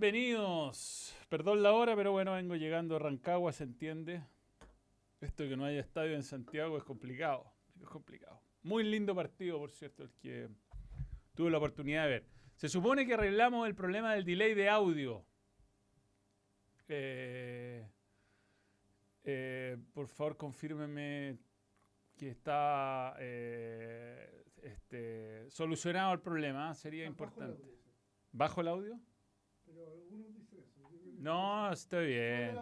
Bienvenidos. Perdón la hora, pero bueno, vengo llegando a Rancagua, se entiende. Esto de que no haya estadio en Santiago es complicado. Es complicado. Muy lindo partido, por cierto, el que tuve la oportunidad de ver. Se supone que arreglamos el problema del delay de audio. Eh, eh, por favor, confírmeme que está eh, este, solucionado el problema. Sería importante. ¿Bajo el audio? No, estoy bien.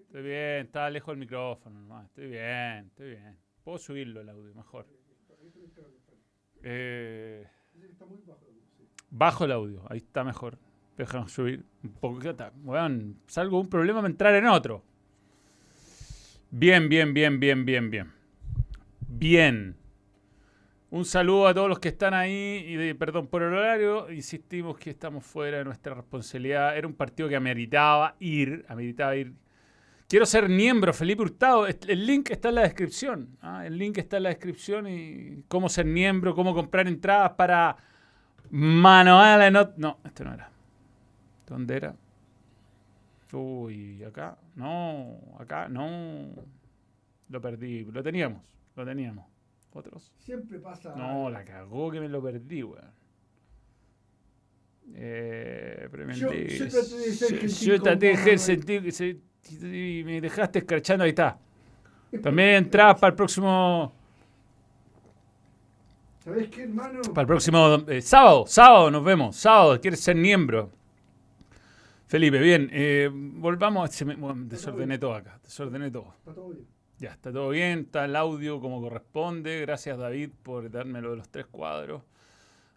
Estoy bien, está lejos del micrófono. estoy bien, estoy bien. Puedo subirlo el audio, mejor. Eh, bajo el audio, ahí está mejor. Déjame subir un poco. Bueno, salgo un problema, me entrar en otro. Bien, bien, bien, bien, bien, bien. Bien. Un saludo a todos los que están ahí y perdón por el horario. Insistimos que estamos fuera de nuestra responsabilidad. Era un partido que ameritaba ir, ameritaba ir. Quiero ser miembro, Felipe Hurtado. El link está en la descripción. ¿ah? El link está en la descripción y cómo ser miembro, cómo comprar entradas para Manuel No, no, este no era. ¿Dónde era? Uy, acá. No, acá no. Lo perdí. Lo teníamos, lo teníamos. ¿Otros? Siempre pasa. No, la cagó que me lo perdí, weón. Eh, yo, yo traté de ser Yo traté de ser y me dejaste escrachando, ahí está. También entras para el próximo. ¿Sabes qué, hermano? Para el próximo eh, sábado, sábado nos vemos. Sábado, quieres ser miembro. Felipe, bien. Eh, volvamos. Se desordené todo acá. Desordené todo. Está todo bien. Ya, está todo bien. Está el audio como corresponde. Gracias, David, por darme lo de los tres cuadros.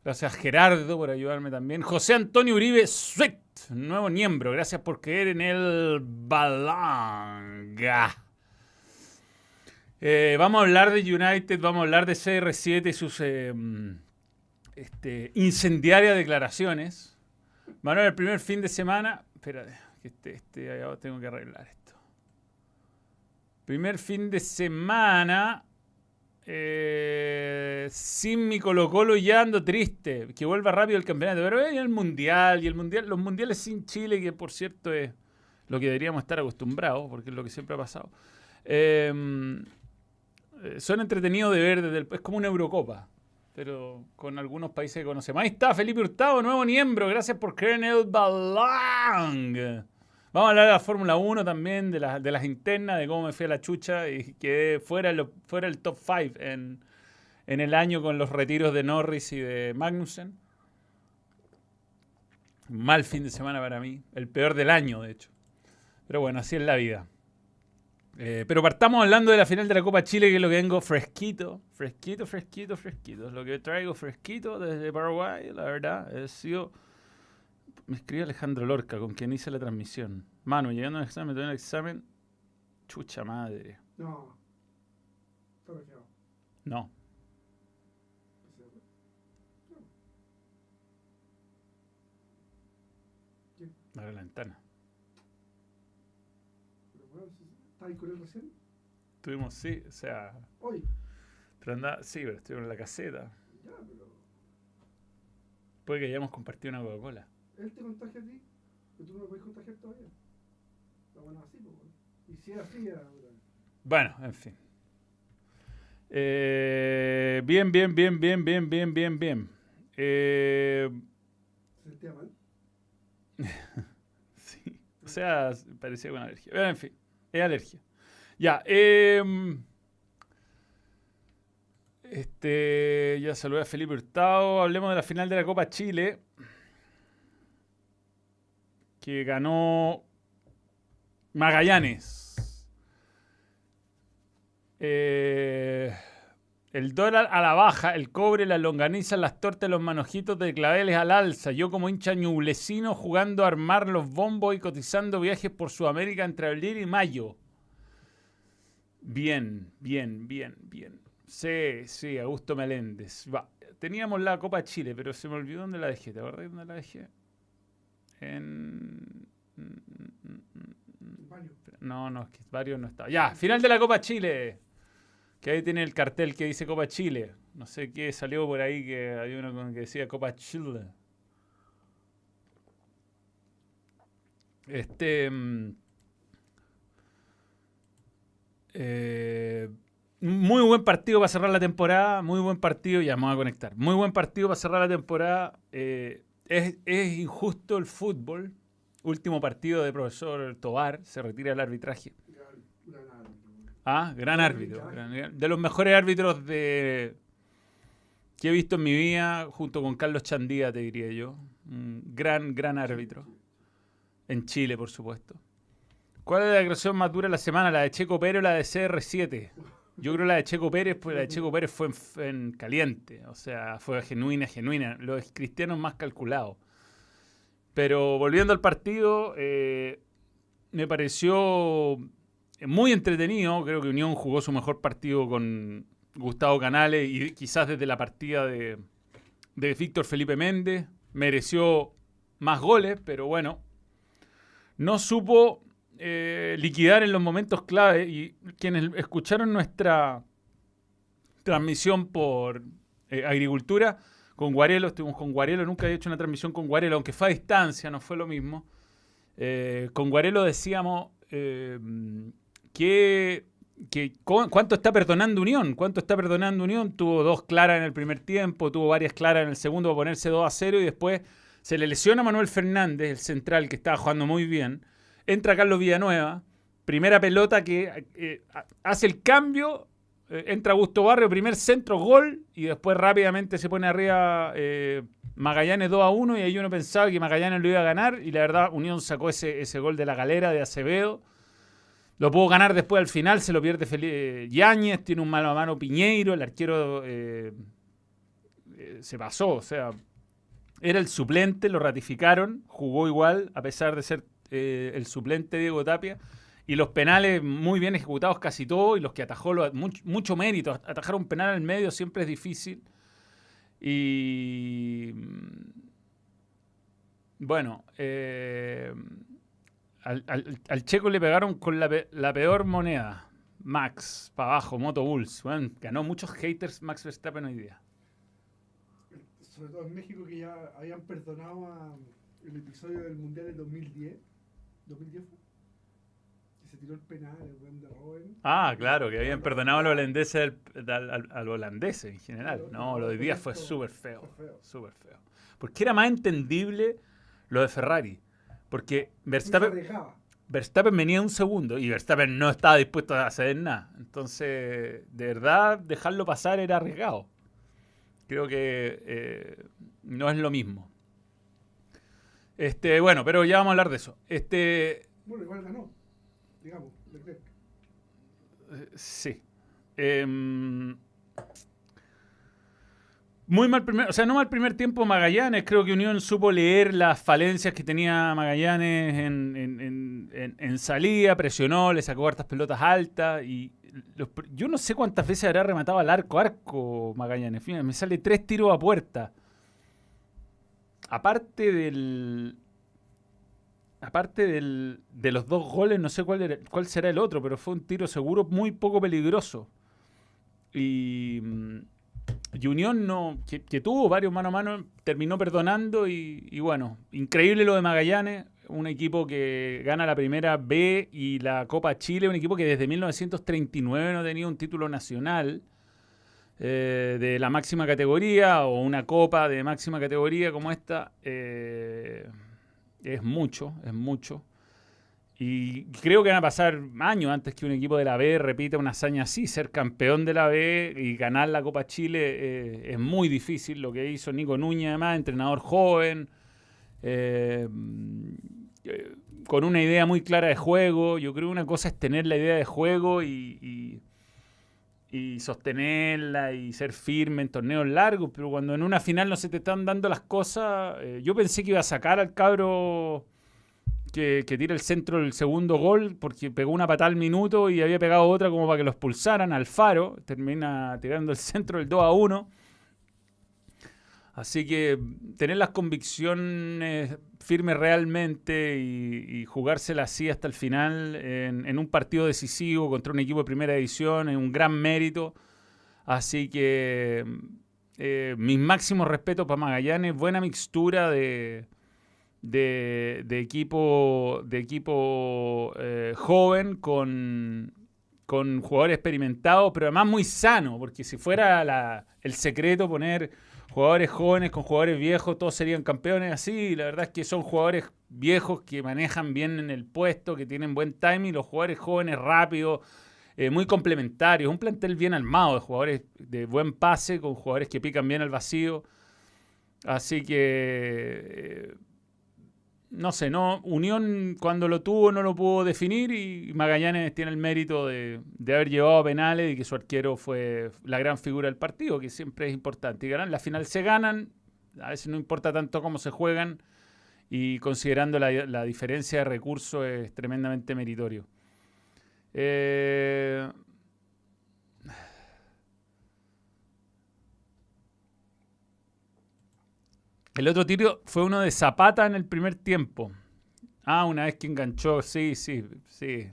Gracias, Gerardo, por ayudarme también. José Antonio Uribe Sweet, nuevo miembro. Gracias por creer en el Balanga. Eh, vamos a hablar de United, vamos a hablar de CR7 y sus eh, este, incendiarias declaraciones. Manuel, el primer fin de semana. Espérate, este, este tengo que arreglar esto. Primer fin de semana. Eh, sin mi Colo Colo ya ando triste. Que vuelva rápido el campeonato. Pero hay el mundial. Y el mundial, los mundiales sin Chile, que por cierto es lo que deberíamos estar acostumbrados, porque es lo que siempre ha pasado. Eh, eh, son entretenidos de ver desde el, es como una Eurocopa pero con algunos países que conocemos. Ahí está Felipe Hurtado, nuevo miembro. Gracias por creer en el balón. Vamos a hablar de la Fórmula 1 también, de, las internas, de cómo me fui a la chucha y quedé fuera, fuera el top 5 en, el año con los retiros de Norris y de Magnussen. Mal fin de semana para mí, el peor del año, de hecho. Pero bueno, así es la vida. Eh, pero partamos hablando de la final de la Copa Chile, que es lo que vengo fresquito, fresquito, fresquito, fresquito. Es lo que traigo fresquito desde Paraguay, la verdad. He sido... Me escribió Alejandro Lorca, con quien hice la transmisión. Mano, llegando al examen, tuve el examen. Chucha madre. No. No. Abre la ventana. ¿Estabas con él recién? Tuvimos, sí, o sea. Hoy. Pero anda, sí, pero estuvimos en la caseta. Ya, pero. Puede que hayamos compartido una Coca-Cola. Él te contagia a ti, pero tú no lo puedes contagiar todavía. Está bueno así, pues. Y si era así, era. Bueno, en fin. Eh, bien, bien, bien, bien, bien, bien, bien, bien. Eh, ¿Se sentía mal? sí. O sea, parecía con alergia. Pero en fin. Es alergia. Ya. Em, este, ya saludé a Felipe Hurtado. Hablemos de la final de la Copa Chile. Que ganó Magallanes. Eh, el dólar a la baja, el cobre, la longaniza, las tortas, los manojitos de claveles al alza. Yo como hincha ñublecino jugando a armar los bombos y cotizando viajes por Sudamérica entre abril y mayo. Bien, bien, bien, bien. Sí, sí, Augusto Meléndez. Va. Teníamos la Copa Chile, pero se me olvidó dónde la dejé. ¿Te acordás dónde la dejé? En... No, no, es que varios no estaba. Ya, final de la Copa Chile. Que ahí tiene el cartel que dice Copa Chile. No sé qué salió por ahí que había uno con- que decía Copa Chile. Este. mm, eh, muy buen partido para cerrar la temporada. Muy buen partido. Ya me voy a conectar. Muy buen partido para cerrar la temporada. Eh, es, es injusto el fútbol. Último partido de profesor Tobar. Se retira el arbitraje. Gran, gran árbitro. Ah, gran árbitro. gran- de los mejores árbitros de que he visto en mi vida, junto con Carlos Chandía, te diría yo. Un gran, gran árbitro. En Chile, por supuesto. ¿Cuál es la declaración más dura de la semana? ¿La de Checo Pérez o la de CR7? Yo creo la de Checo Pérez, pues la de Checo Pérez fue en, en caliente. O sea, fue genuina, genuina. Los cristianos más calculados. Pero volviendo al partido, eh, me pareció muy entretenido. Creo que Unión jugó su mejor partido con Gustavo Canales y quizás desde la partida de, de Víctor Felipe Méndez. Mereció más goles, pero bueno, no supo eh, liquidar en los momentos clave. Y quienes escucharon nuestra transmisión por eh, agricultura con Guarelo, estuvimos con Guarelo, nunca había hecho una transmisión con Guarelo, aunque fue a distancia, no fue lo mismo. Eh, con Guarelo decíamos eh, que, que cu- cuánto está perdonando Unión, cuánto está perdonando Unión. Tuvo dos claras en el primer tiempo, tuvo varias claras en el segundo para ponerse 2 a 0 y después se le lesiona a Manuel Fernández, el central que estaba jugando muy bien. Entra Carlos Villanueva, primera pelota que eh, ha- hace el cambio, eh, entra Augusto Barrio, primer centro, gol, y después rápidamente se pone arriba eh, Magallanes 2 a 1, y ahí uno pensaba que Magallanes lo iba a ganar, y la verdad Unión sacó ese, ese gol de la galera de Acevedo. Lo pudo ganar después al final, se lo pierde eh, Yáñez, tiene un mano a mano Piñeiro, el arquero se pasó, o sea, era el suplente, lo ratificaron, jugó igual, a pesar de ser eh, el suplente Diego Tapia. Y los penales muy bien ejecutados casi todos, y los que atajó lo- mucho, mérito. Atajar un penal al medio siempre es difícil. Y mm, bueno, eh, al, al- checo le pegaron con la, la peor moneda. Max, para abajo, Moto Bulls. Bueno, ganó muchos haters Max Verstappen hoy día. Sobre todo en México que ya habían perdonado el episodio del Mundial del 2010. 2010 fue. Que se tiró el penal, el weón de Robben. Ah, claro, que habían perdonado a los holandeses al, al, al- al holandés en general. No, lo de hoy día fue súper feo. Súper feo. Porque era más entendible lo de Ferrari. Porque Verstappen, venía un segundo y Verstappen no estaba dispuesto a hacer nada. Entonces, de verdad, dejarlo pasar era arriesgado. Creo que eh, no es lo mismo. Este, bueno, pero ya vamos a hablar de eso. Este, Bueno, igual ganó. Digamos, Leclerc. Eh, Sí. Em, muy mal primer, o sea, no mal primer tiempo Magallanes. Creo que Unión supo leer las falencias que tenía Magallanes en, en- en- en- en salida, presionó, le sacó hartas pelotas altas y los yo no sé cuántas veces habrá rematado al arco arco Magallanes. Fíjate, me sale tres tiros a puerta. Aparte del aparte del- de los dos goles, no sé cuál, era- cuál será el otro, pero fue un tiro seguro muy poco peligroso. Y, mm, y Unión, no, que, tuvo varios mano a mano, terminó perdonando y, y bueno, increíble lo de Magallanes, un equipo que gana la primera B y la Copa Chile, un equipo que desde 1939 no tenía un título nacional eh, de la máxima categoría o una copa de máxima categoría como esta. eh, es mucho, es mucho. Y creo que van a pasar años antes que un equipo de la B repita una hazaña así. Ser campeón de la B y ganar la Copa Chile eh, es muy difícil. Lo que hizo Nico Núñez, además, entrenador joven, con una idea muy clara de juego. Yo creo que una cosa es tener la idea de juego y- y sostenerla y ser firme en torneos largos, pero cuando en una final no se te están dando las cosas, eh, yo pensé que iba a sacar al cabro que, que tira el centro del segundo gol porque pegó una patada al minuto y había pegado otra como para que lo expulsaran al faro, termina tirando el centro del 2 a 1. Así que tener las convicciones firmes realmente y, jugársela así hasta el final en, un partido decisivo contra un equipo de primera división es un gran mérito. Así que eh, mis máximos respetos para Magallanes, buena mixtura de, equipo, de equipo eh, joven con, con jugadores experimentados, pero además muy sano, porque si fuera el secreto poner jugadores jóvenes con jugadores viejos, todos serían campeones así. La verdad es que son jugadores viejos que manejan bien en el puesto, que tienen buen timing, los jugadores jóvenes rápidos, eh, muy complementarios. Un plantel bien armado de jugadores de buen pase, con jugadores que pican bien al vacío. Así que, eh, no sé, no Unión cuando lo tuvo no lo pudo definir y Magallanes tiene el mérito de, de, haber llevado a penales y que su arquero fue la gran figura del partido, que siempre es importante. Y ganan, la final se ganan, a veces no importa tanto cómo se juegan y considerando la, la diferencia de recursos es tremendamente meritorio. Eh, el otro tiro fue uno de Zapata en el primer tiempo. Ah, una vez que enganchó, sí, sí, sí.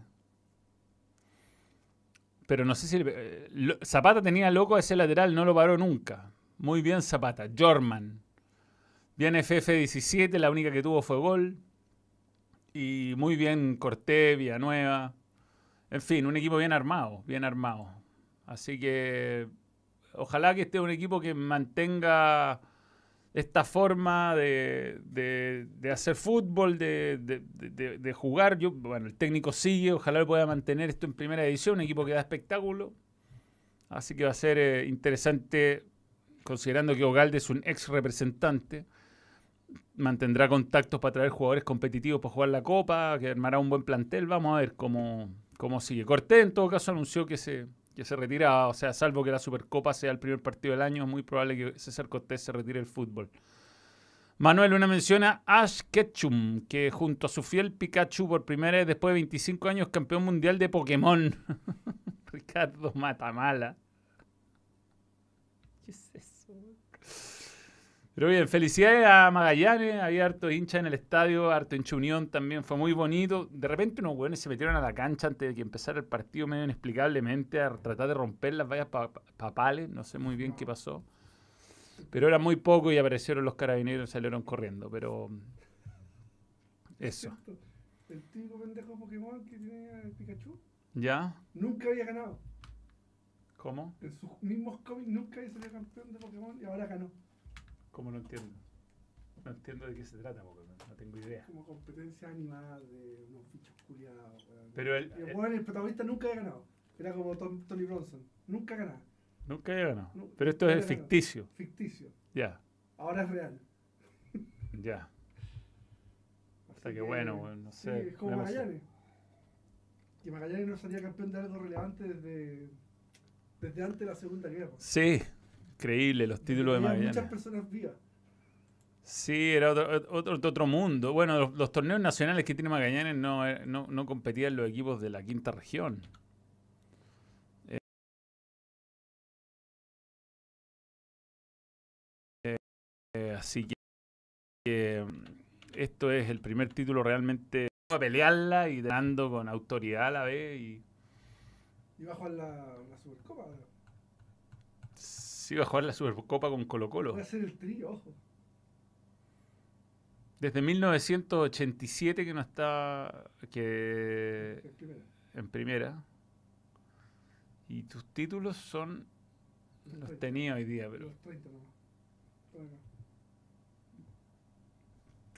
Pero no sé si... Eh, Zapata tenía loco ese lateral, no lo paró nunca. Muy bien Zapata. Jorman. Bien FF17, la única que tuvo fue gol. Y muy bien Cortés, Villanueva. En fin, un equipo bien armado, bien armado. Así que ojalá que esté un equipo que mantenga esta forma de, hacer fútbol, de, jugar. Yo, bueno, el técnico sigue, ojalá pueda mantener esto en primera edición, un equipo que da espectáculo. Así que va a ser eh, interesante, considerando que Ogalde es un ex representante. Mantendrá contactos para traer jugadores competitivos para jugar la Copa, que armará un buen plantel. Vamos a ver cómo, cómo sigue. Cortés, en todo caso, anunció que se, que se retira, o sea, salvo que la Supercopa sea el primer partido del año, es muy probable que César Cortés se retire del fútbol. Manuel, una menciona Ash Ketchum, que junto a su fiel Pikachu por primera vez después de 25 años campeón mundial de Pokémon. Ricardo Matamala. ¿Qué es eso? Pero bien, felicidades a Magallanes, había harto hincha en el estadio, harto hincha unión también, fue muy bonito. De repente unos buenos se metieron a la cancha antes de que empezara el partido medio inexplicablemente a tratar de romper las vallas papales, no sé muy bien qué pasó. Pero era muy poco y aparecieron los carabineros y salieron corriendo, pero eso. El típico pendejo Pokémon que tiene el Pikachu. ¿Ya? Nunca había ganado. ¿Cómo? En sus mismos cómics nunca había salido campeón de Pokémon y ahora ganó. ¿Cómo no entiendo? No entiendo de qué se trata, porque no, tengo idea. Como competencia animal de unos bichos culiados. Pero el, el, el, protagonista nunca había ganado. Era como Tony Bronson. Nunca ganaba. Nunca había ganado. Pero esto es ficticio. Ficticio. Ya. Ahora es real. Ya. O sea que, bueno, no sé. Sí, es como Magallanes. Que Magallanes no salía campeón de algo relevante desde, desde antes de la Segunda Guerra. Sí, Increíble los títulos de Magallanes. muchas personas vivas. Sí, era otro, otro, mundo. Bueno, los, torneos nacionales que tiene Magallanes no, eh, no, no competían los equipos de la quinta región. Eh, así que esto es el primer título realmente a pelearla y dando con autoridad a la vez. Y, y bajo la, la Supercopa. Sí, va a jugar la Supercopa con Colo Colo. Va a ser el trío, ojo. Desde 1987 que no está que en primera. En primera. Y tus títulos son los, tenía hoy día, pero. Los 30 nomás.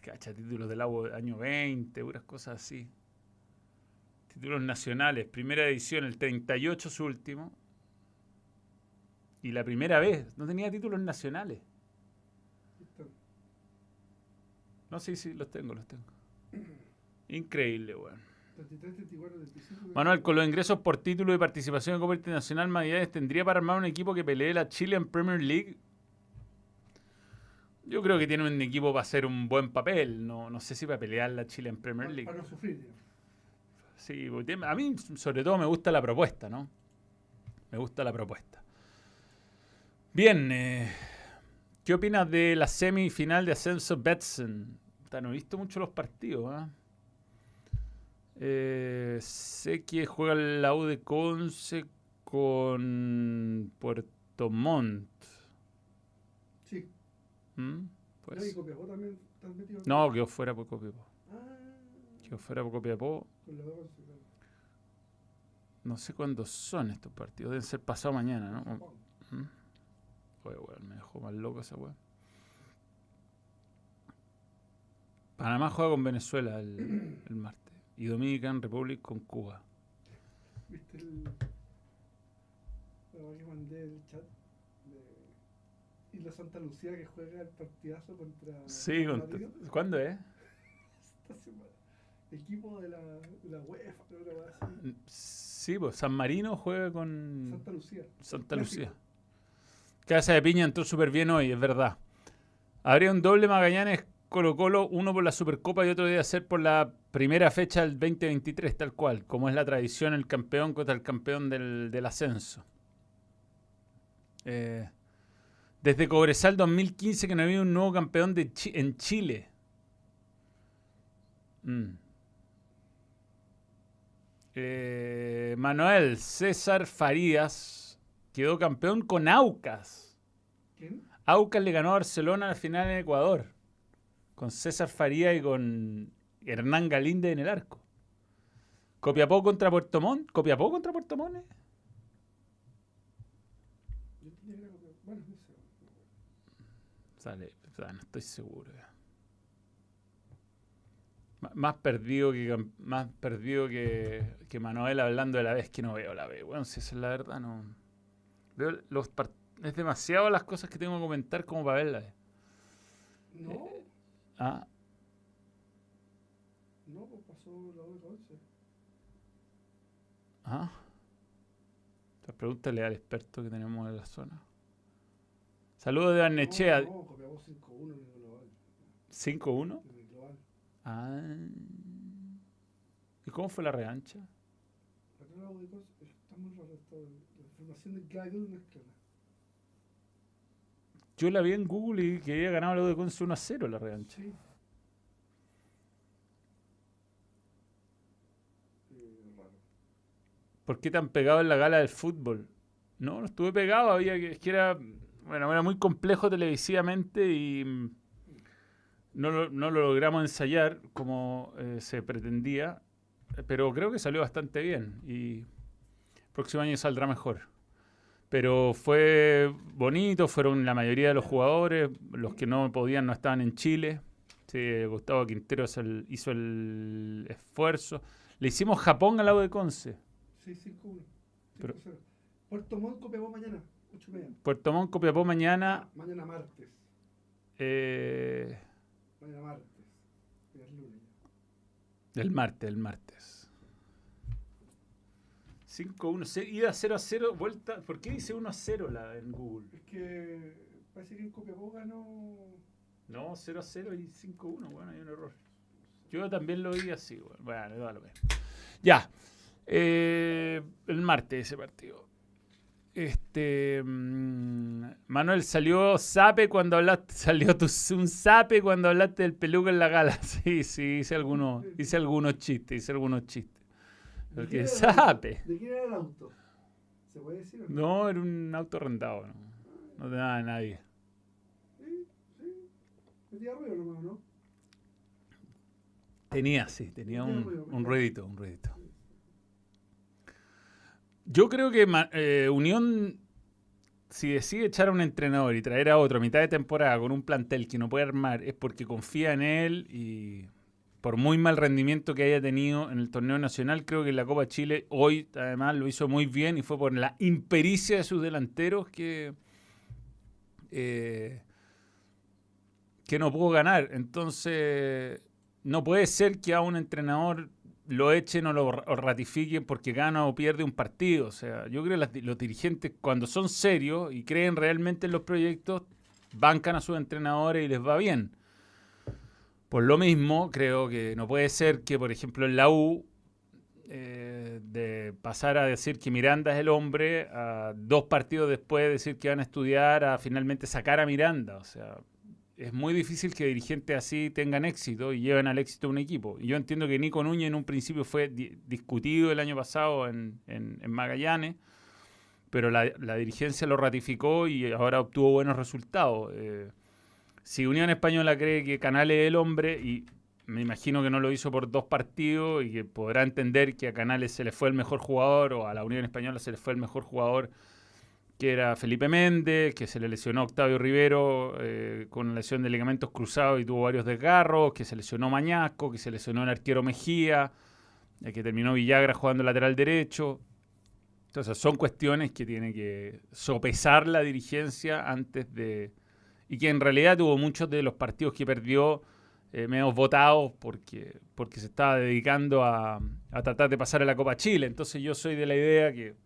Cacha, títulos del año 20, unas cosas así. Títulos nacionales, primera edición, el 38 su último. Y la primera vez, no tenía títulos nacionales. No, sí, sí, los tengo, los tengo. Increíble, weón. Manuel, con los ingresos por título y participación en Copa Internacional, Magallanes tendría para armar un equipo que pelee la Chilean Premier League. Yo creo que tiene un equipo para hacer un buen papel. No, no sé si para pelear la Chilean Premier League. Para no sufrir. Sí, a mí sobre todo me gusta la propuesta, ¿no? Me gusta la propuesta. Bien, eh, ¿Qué opinas de la semifinal de ascenso Betson? No he visto mucho los partidos. ¿ah? Eh, sé que juega la U de Conce con Puerto Montt. Sí. ¿Mm? Pues. Pues- ¿Y Copiapó también? No, quedó fuera por Copiapó. Ah, Quedó fuera por Copiapó. No sé cuándo son estos partidos. Deben ser pasado mañana, ¿no? ¿Mm? Oye, weón, me dejó más loco esa weón. Panamá juega con Venezuela el, el martes. Y Dominican Republic con Cuba. ¿Viste el. La que mandé el chat? De Isla Santa Lucía que juega el partidazo contra. Sí, ¿cuándo es? esta semana. Equipo de la, de la UEFA, creo que va a ser. Sí, pues San Marino juega con Santa Lucía. Santa. Lucía. Casa de Piña entró súper bien hoy, es verdad. Habría un doble Magallanes Colo Colo, uno por la Supercopa y otro debe ser por la primera fecha del 2023, tal cual, como es la tradición, el campeón contra el campeón del, del ascenso. Eh, desde Cobresal 2015 que no había un nuevo campeón en Chile. Mm. Eh, Manuel César Farías quedó campeón con Aucas. ¿Quién? Aucas le ganó a Barcelona al final en Ecuador. Con César Farías y con Hernán Galíndez en el arco. Copiapó contra Puerto Montt. ¿Copiapó contra Puerto Montt? eh? Sale, no estoy seguro. Más perdido que más perdido que, que Manuel hablando de la vez que no veo la vez. Bueno, si esa es la verdad, no. Veo los es demasiado las cosas que tengo que comentar como para verla. eh. No, Ah, no, pues pasó la de Conce. ah. Entonces, pregúntale al experto que tenemos en la zona. Saludos de Barnechea. No, no, Copiapó 5-1 en el global. 5-1. En el global. Ah. ¿Y cómo fue la revancha? Acá la U de Del. Yo la vi en Google y que había ganado U de Conce 1 a 0 la revancha. Sí. ¿Por qué tan pegado en la gala del fútbol? No, no estuve pegado, había que, es que era, bueno, era muy complejo televisivamente y mm, no lo, no lo logramos ensayar como eh, se pretendía, eh, pero creo que salió bastante bien y el próximo año saldrá mejor. Pero fue bonito, fueron la mayoría de los jugadores, los que no podían no estaban en Chile. Sí, Gustavo Quintero hizo el, hizo el esfuerzo. Le hicimos Japón al lado de Conce. Sí, 5-1. Pero- 5-0. Puerto Montt, Copiapó mañana, 8 y media. Puerto Montt, Copiapó mañana. Mañana martes. eh, Mañana martes. Lunes el martes, el martes. 5-1, se- ida 0 a 0, vuelta. ¿Por qué dice 1 a 0 la, en Google? Es que parece que el Copiapó ganó. No, 0 a 0 y 5-1, bueno, hay un error. Yo también lo vi así, bueno, bueno, da lo mismo. Ya, eh, el martes ese partido. Este mm, Manuel salió sape cuando hablaste, salió tu, un sape cuando hablaste del peluca en la gala. Sí, sí, hice algunos, hice algunos chistes, hice algunos chistes. ¿De Porque quién era el sape. auto? ¿De quién era el auto? ¿Se puede decir o no? No, era un auto rentado, no, no tenía de nadie. Sí, sí. Metía ruido nomás, ¿no? Tenía, sí, tenía un, un un ruidito. Yo creo que eh, Unión, si decide echar a un entrenador y traer a otro a mitad de temporada con un plantel que no puede armar, es porque confía en él y por muy mal rendimiento que haya tenido en el torneo nacional, creo que la Copa Chile hoy además lo hizo muy bien y fue por la impericia de sus delanteros que, eh, que no pudo ganar. Entonces, no puede ser que a un entrenador lo echen o lo ratifiquen porque gana o pierde un partido. O sea, yo creo que las los dirigentes, cuando son serios y creen realmente en los proyectos, bancan a sus entrenadores y les va bien. Por lo mismo, creo que no puede ser que, por ejemplo, en la U eh, de pasar a decir que Miranda es el hombre, a dos partidos después decir que van a estudiar, a finalmente sacar a Miranda. O sea, es muy difícil que dirigentes así tengan éxito y lleven al éxito un equipo. Yo entiendo que Nico Núñez en un principio fue discutido el año pasado en, Magallanes, pero la, dirigencia lo ratificó y ahora obtuvo buenos resultados. Eh, si Unión Española cree que Canales es el hombre y me imagino que no lo hizo por dos partidos y que podrá entender que a Canales se le fue el mejor jugador o a la Unión Española se le fue el mejor jugador que era Felipe Méndez, que se le lesionó Octavio Rivero eh, con lesión de ligamentos cruzados y tuvo varios desgarros, que se lesionó Mañasco, que se lesionó el arquero Mejía, eh, que terminó Villagra jugando lateral derecho. Entonces son cuestiones que tiene que sopesar la dirigencia antes de... Y que en realidad tuvo muchos de los partidos que perdió eh, menos votados porque, porque se estaba dedicando a, tratar de pasar a la Copa Chile. Entonces yo soy de la idea que,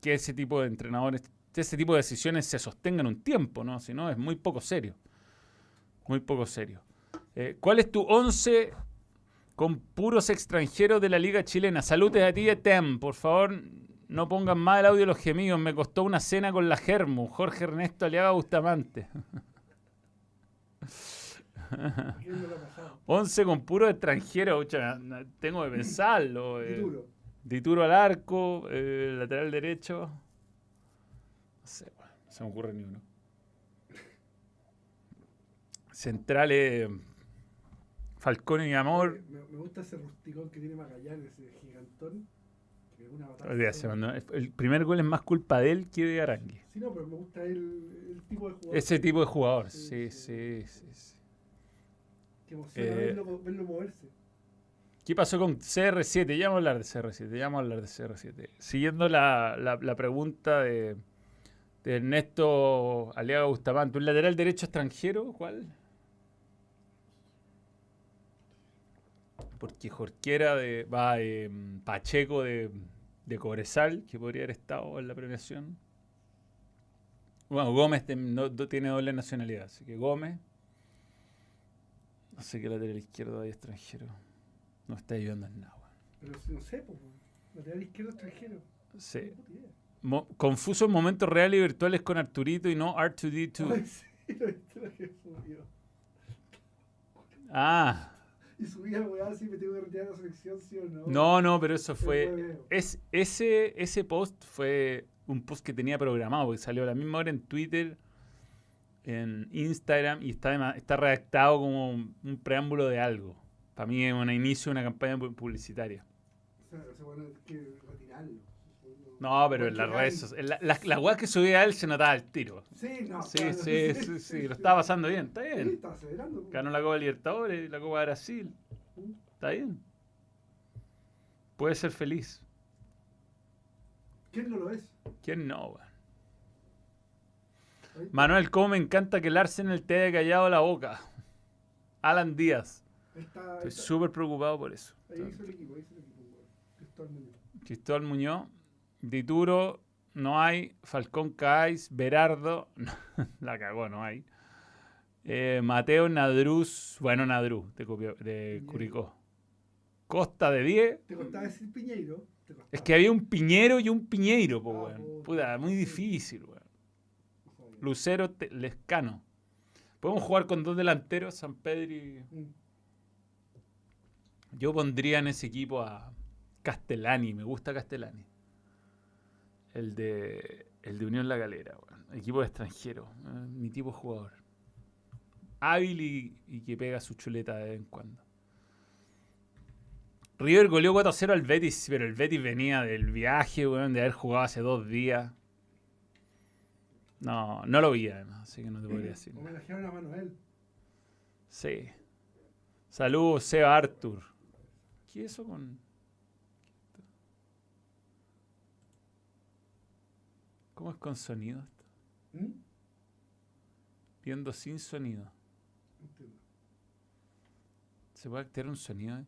que ese tipo de entrenadores, ese tipo de decisiones se sostengan un tiempo, ¿no? Si no, es muy poco serio. Muy poco serio. Eh, ¿Cuál es tu once con puros extranjeros de la Liga Chilena? Salutes a ti, Tem. Por favor, no pongan más el audio de los gemidos. Me costó una cena con la Germu. Jorge Ernesto Aliaga Bustamante. 11 con puro extranjero, tengo que pensarlo. Eh. Dituro. al arco, eh, lateral derecho. No sé, no se me ocurre ni uno. Centrales, Falcón y Amor. Me, gusta ese rusticón que tiene Magallanes, ese gigantón. El primer gol es más culpa de él que de Arangui. Sí, no, pero me gusta el, tipo de jugador. Ese tipo de jugador, sí, sí, sí. Qué emociona eh, verlo, moverse. ¿Qué pasó con CR7? Ya vamos a hablar de CR7, ya vamos a hablar de CR7. Siguiendo la, la, pregunta de, de, Ernesto Aliaga Bustamante, ¿un lateral derecho extranjero? ¿Cuál? Porque Jorquera de, va em, Pacheco de, de Cobresal, que podría haber estado en la premiación. Bueno, Gómez no, tiene doble nacionalidad, así que Gómez. No sé qué lateral izquierdo hay extranjero. No está ayudando en nada. Pero no sé, pues, lateral izquierdo extranjero. Sí. confuso en momentos reales y virtuales con Arturito y no R2D2. Ah. Y subía, weá, si me tengo que retirar la selección, sí o no. No, no, pero eso fue. Es, ese, ese post fue un post que tenía programado, porque salió a la misma hora en Twitter en Instagram y está, está redactado como un preámbulo de algo. Para mí es un inicio de una campaña publicitaria. O sea, bueno, que retirarlo. No, pero en las redes sociales. La, la, la que subía a él se notaba el tiro. Sí, no. Sí, sí, sí, sí, lo estaba pasando bien, está bien. Sí, está acelerando. Ganó la Copa Libertadores y la Copa de Brasil. Está bien. Puede ser feliz. ¿Quién no lo es? ¿Quién no, Manuel, cómo me encanta que Larsen te haya callado la boca. Alan Díaz. Estoy súper preocupado por eso. Ahí hizo el equipo, ahí hizo el equipo. Cristóbal Muñoz. Cristóbal Muñoz. Dituro, no hay. Falcón Cais, Berardo. la cagó, no hay. Eh, Mateo Nadruz. Bueno, Nadruz, de, de Curicó. Costa de 10. Te costaba decir Piñeiro. Es que había un Piñero y un Piñeiro, pues, ah, Puta, muy difícil, weón. Lucero Lescano. Podemos jugar con dos delanteros, San Pedro y. Mm. Yo pondría en ese equipo a Castellani, me gusta Castellani. El de, el de Unión La Galera, equipo de extranjero, eh, mi tipo de jugador. Hábil y, que pega su chuleta de vez en cuando. River goleó 4-0 al Betis, pero el Betis venía del viaje, de haber jugado hace dos días. No, no lo vi además, así que no te podría decir. Homenajearon a Manuel. Sí. Saludos, Seba Arthur. ¿Qué es eso con.? ¿Cómo es con sonido esto? ¿Mm? Viendo sin sonido. ¿Se puede activar un sonido?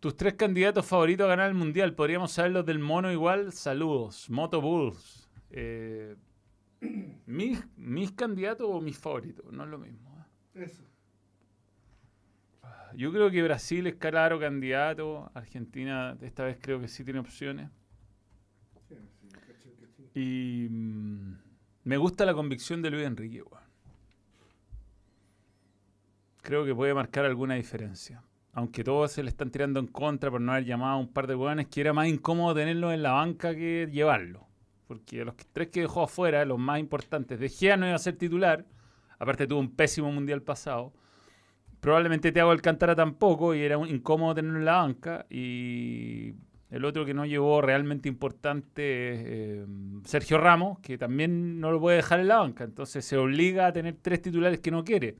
Tus tres candidatos favoritos a ganar el mundial. Podríamos saber los del mono igual. Saludos. Moto Bulls. Eh, mis, candidatos o mis favoritos, no es lo mismo. ¿eh? Eso. yo creo que Brasil es claro candidato. Argentina esta vez creo que sí tiene opciones. Sí, sí, cacho, cacho. Y mm, me gusta la convicción de Luis Enrique. Creo que puede marcar alguna diferencia. Aunque todos se le están tirando en contra por no haber llamado a un par de hueones que era más incómodo tenerlos en la banca que llevarlo. Porque los tres que dejó afuera, los más importantes, De Gea no iba a ser titular. Aparte tuvo un pésimo mundial pasado. Probablemente Thiago Alcántara tampoco y era un- incómodo tenerlo en la banca. Y el otro que no llevó realmente importante es eh, Sergio Ramos, que también no lo puede dejar en la banca. Entonces se obliga a tener tres titulares que no quiere.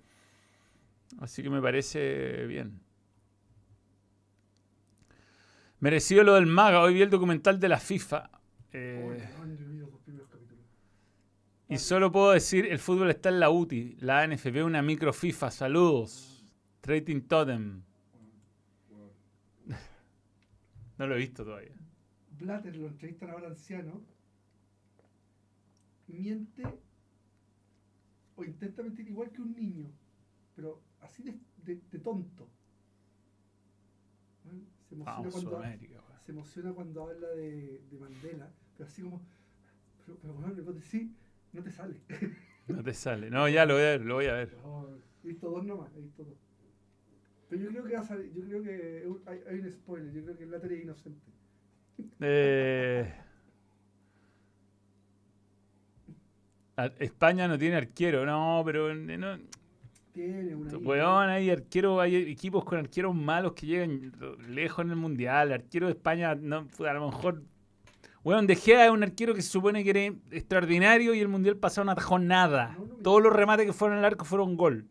Así que me parece bien. Merecido lo del Maga. Hoy vi el documental de la FIFA. eh, y solo puedo decir, el fútbol está en la UTI, la ANFP, una micro FIFA. Saludos. Trading Totem. Bueno, No lo he visto todavía. Blatter lo entrevistan ahora anciano. Miente o intenta mentir igual que un niño, pero así de, de- de tonto. ¿Vale? Se emociona, Vamos, cuando, Sudamérica. weón. se emociona cuando habla de, de Mandela, pero así como, pero, pero bueno, decís, no te sale. No te sale. No, ya lo voy a ver, lo voy a ver. He visto dos nomás, he visto dos. Pero yo creo que va a salir, yo creo que hay, hay un spoiler, yo creo que Blatter es inocente. Eh, España no tiene arquero, no, pero eh, no, Tiene una. Weón, hay arqueros, hay equipos con arqueros malos que llegan lejos en el mundial. Arquero de España, no, a lo mejor. Weón, De Gea es un arquero que se supone que era extraordinario y el mundial pasado no atajó nada. No, no, Todos los remates que fueron al arco fueron gol.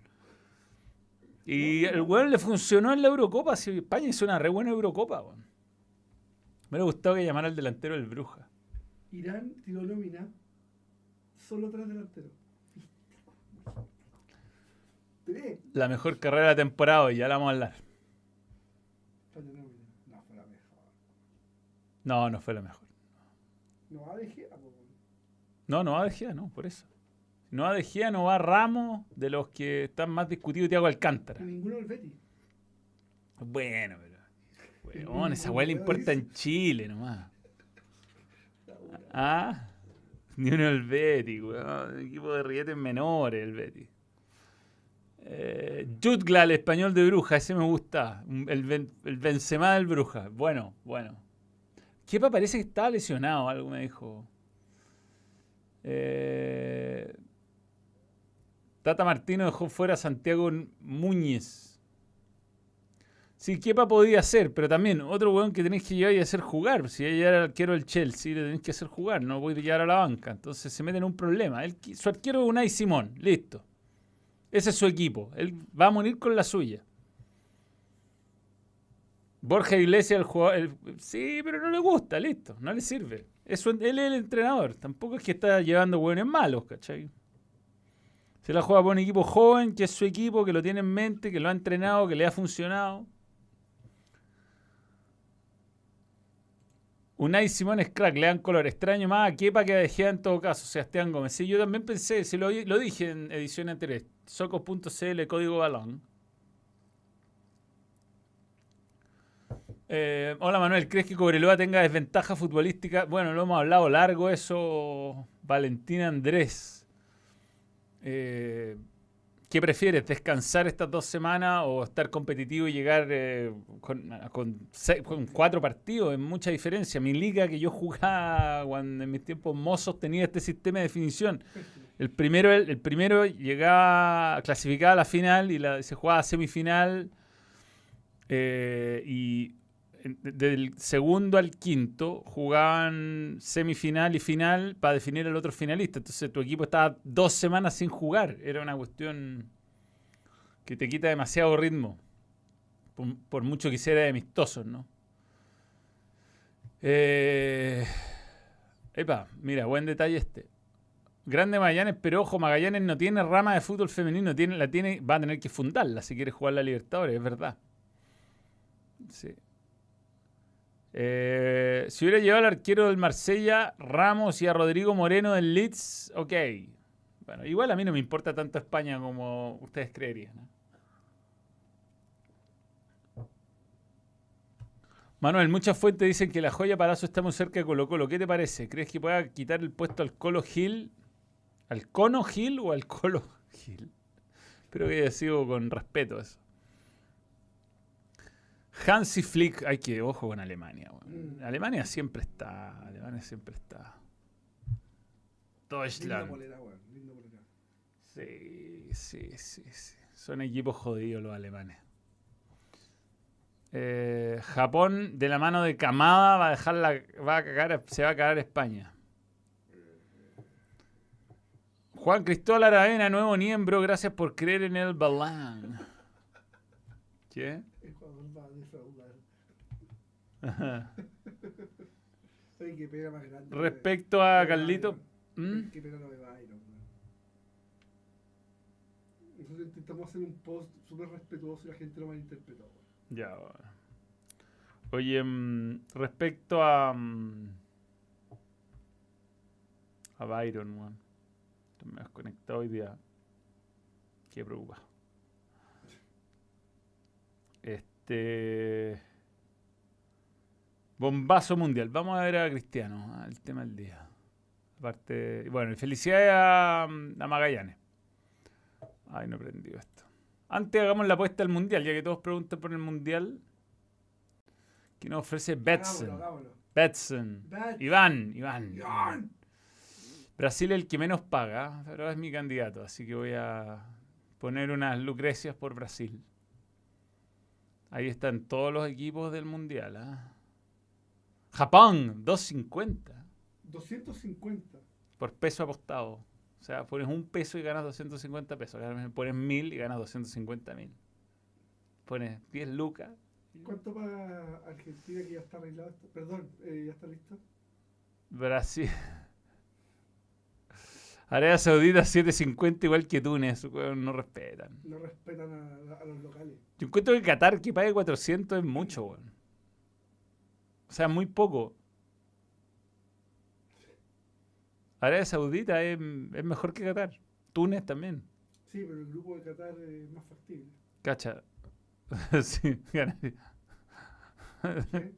Y el weón le funcionó en la Eurocopa. Si España hizo una re buena Eurocopa, weón. Me hubiera gustado que llamara al delantero del Bruja. Irán tiró nómina solo tres delanteros. Tres. La mejor carrera de la temporada, y ya la vamos a hablar. No, fue la mejor. No, no fue la mejor. No va po. No, no va Gea, no, por eso. No va De Gea, no va Ramos, de los que están más discutidos, Thiago Alcántara. Ninguno del Betis. Bueno, pero... Weón, esa weá le importa en Chile nomás. Ah, ni uno el Betis, weón. Equipo de rilletes menores el Betis. Eh, Jutgla, el español de Bruja, ese me gusta. El, Ben- el Benzema del Bruja. Bueno, bueno. Kepa parece que estaba lesionado, algo me dijo. Eh, Tata Martino dejó fuera a Santiago Muñiz. Sí, Kepa podía ser, pero también otro weón que tenéis que llevar y hacer jugar. Si ella era el arquero del Chelsea, le tenéis que hacer jugar, no podéis llevar a la banca. Entonces se mete en un problema. Su arquero es Unai Simón, listo. Ese es su equipo. Él va a morir con la suya. Borja Iglesias, el jugador. sí, pero no le gusta, listo. No le sirve. Él es el entrenador. Tampoco es que está llevando hueones malos, ¿cachai? Se la juega por un equipo joven, que es su equipo, que lo tiene en mente, que lo ha entrenado, que le ha funcionado. Unai Simón es crack, le dan color. Extraño más a Kepa que a De Gea en todo caso, Sebastián Gómez. Sí, yo también pensé, si lo, dije en edición anterior, socos.cl, código balón. Eh, hola Manuel, ¿crees que Cobreloa tenga desventaja futbolística? Bueno, lo hemos hablado largo eso, Valentina Andrés. Eh, ¿Qué prefieres? ¿Descansar estas dos semanas o estar competitivo y llegar eh, con, cuatro partidos? Es mucha diferencia. Mi liga que yo jugaba cuando en mis tiempos mozos tenía este sistema de definición. El primero, el, primero llegaba, clasificaba a la final y se jugaba a semifinal. eh, y del segundo al quinto jugaban semifinal y final para definir al otro finalista. Entonces tu equipo estaba dos semanas sin jugar. Era una cuestión que te quita demasiado ritmo. Por, mucho que sea de amistosos, ¿no? Eh, epa, mira, buen detalle este. Grande Magallanes, pero ojo, Magallanes no tiene rama de fútbol femenino, la tiene, va a tener que fundarla si quiere jugar la Libertadores, es verdad. Sí. Eh, si hubiera llevado al arquero del Marsella, Ramos y a Rodrigo Moreno del Leeds, ok. Bueno, igual a mí no me importa tanto España como ustedes creerían. ¿no? Manuel, muchas fuentes dicen que la joya Palazzo está muy cerca de Colo Colo. ¿Qué te parece? ¿Crees que pueda quitar el puesto al Colo Gil? ¿Al Cono Gil o al Colo Gil? Espero que haya sido con respeto eso. Hansi Flick, hay que ojo con Alemania. Mm. Alemania siempre está. Alemania siempre está. Deutschland. polera. Sí, sí, sí, sí. Son equipos jodidos los alemanes. Eh, Japón, de la mano de Kamada, va a dejar la, va a cagar, se va a cagar España. Juan Cristóbal Aravena, nuevo miembro, gracias por creer en el Balán. ¿Qué? Ecuador va a defraudar. Ajá. Más grande. Respecto a Carlito. ¿Mm? Qué pena lo de Byron. Nosotros intentamos hacer un post súper respetuoso y la gente lo malinterpretó, weón. Ya, bueno. Oye, mm, respecto a. mm, a Byron, weón. Estoy medio desconectado hoy día. Qué preocupa. Este. Bombazo mundial. Vamos a ver a Cristiano, ah, el tema del día. Aparte. Bueno, y felicidades a, mm, a Magallanes. Ay, no he aprendido esto. Antes hagamos la apuesta al mundial, ya que todos preguntan por el mundial. ¿Qué nos ofrece Betson? Hagámoslo, hagámoslo. Betson. Bet- Iván, Iván. ¡Iván! Brasil es el que menos paga, pero es mi candidato, así que voy a poner unas lucrecias por Brasil. Ahí están todos los equipos del mundial. ¿ah? Japón, 250 250. por peso apostado. O sea, pones un peso y ganas 250 pesos. Pones mil y ganas 250 mil. Pones 10 lucas. ¿Cuánto paga Argentina que ya está arreglado esto? Perdón, eh, ya está listo. Brasil. Arabia Saudita 750 igual que Túnez, no respetan. No respetan a, a los locales. Yo encuentro que Qatar que pague 400 es mucho, weón. O sea, muy poco. Arabia Saudita es, es mejor que Qatar. Túnez también. Sí, pero el grupo de Qatar es más factible. Cacha. sí, ganaría.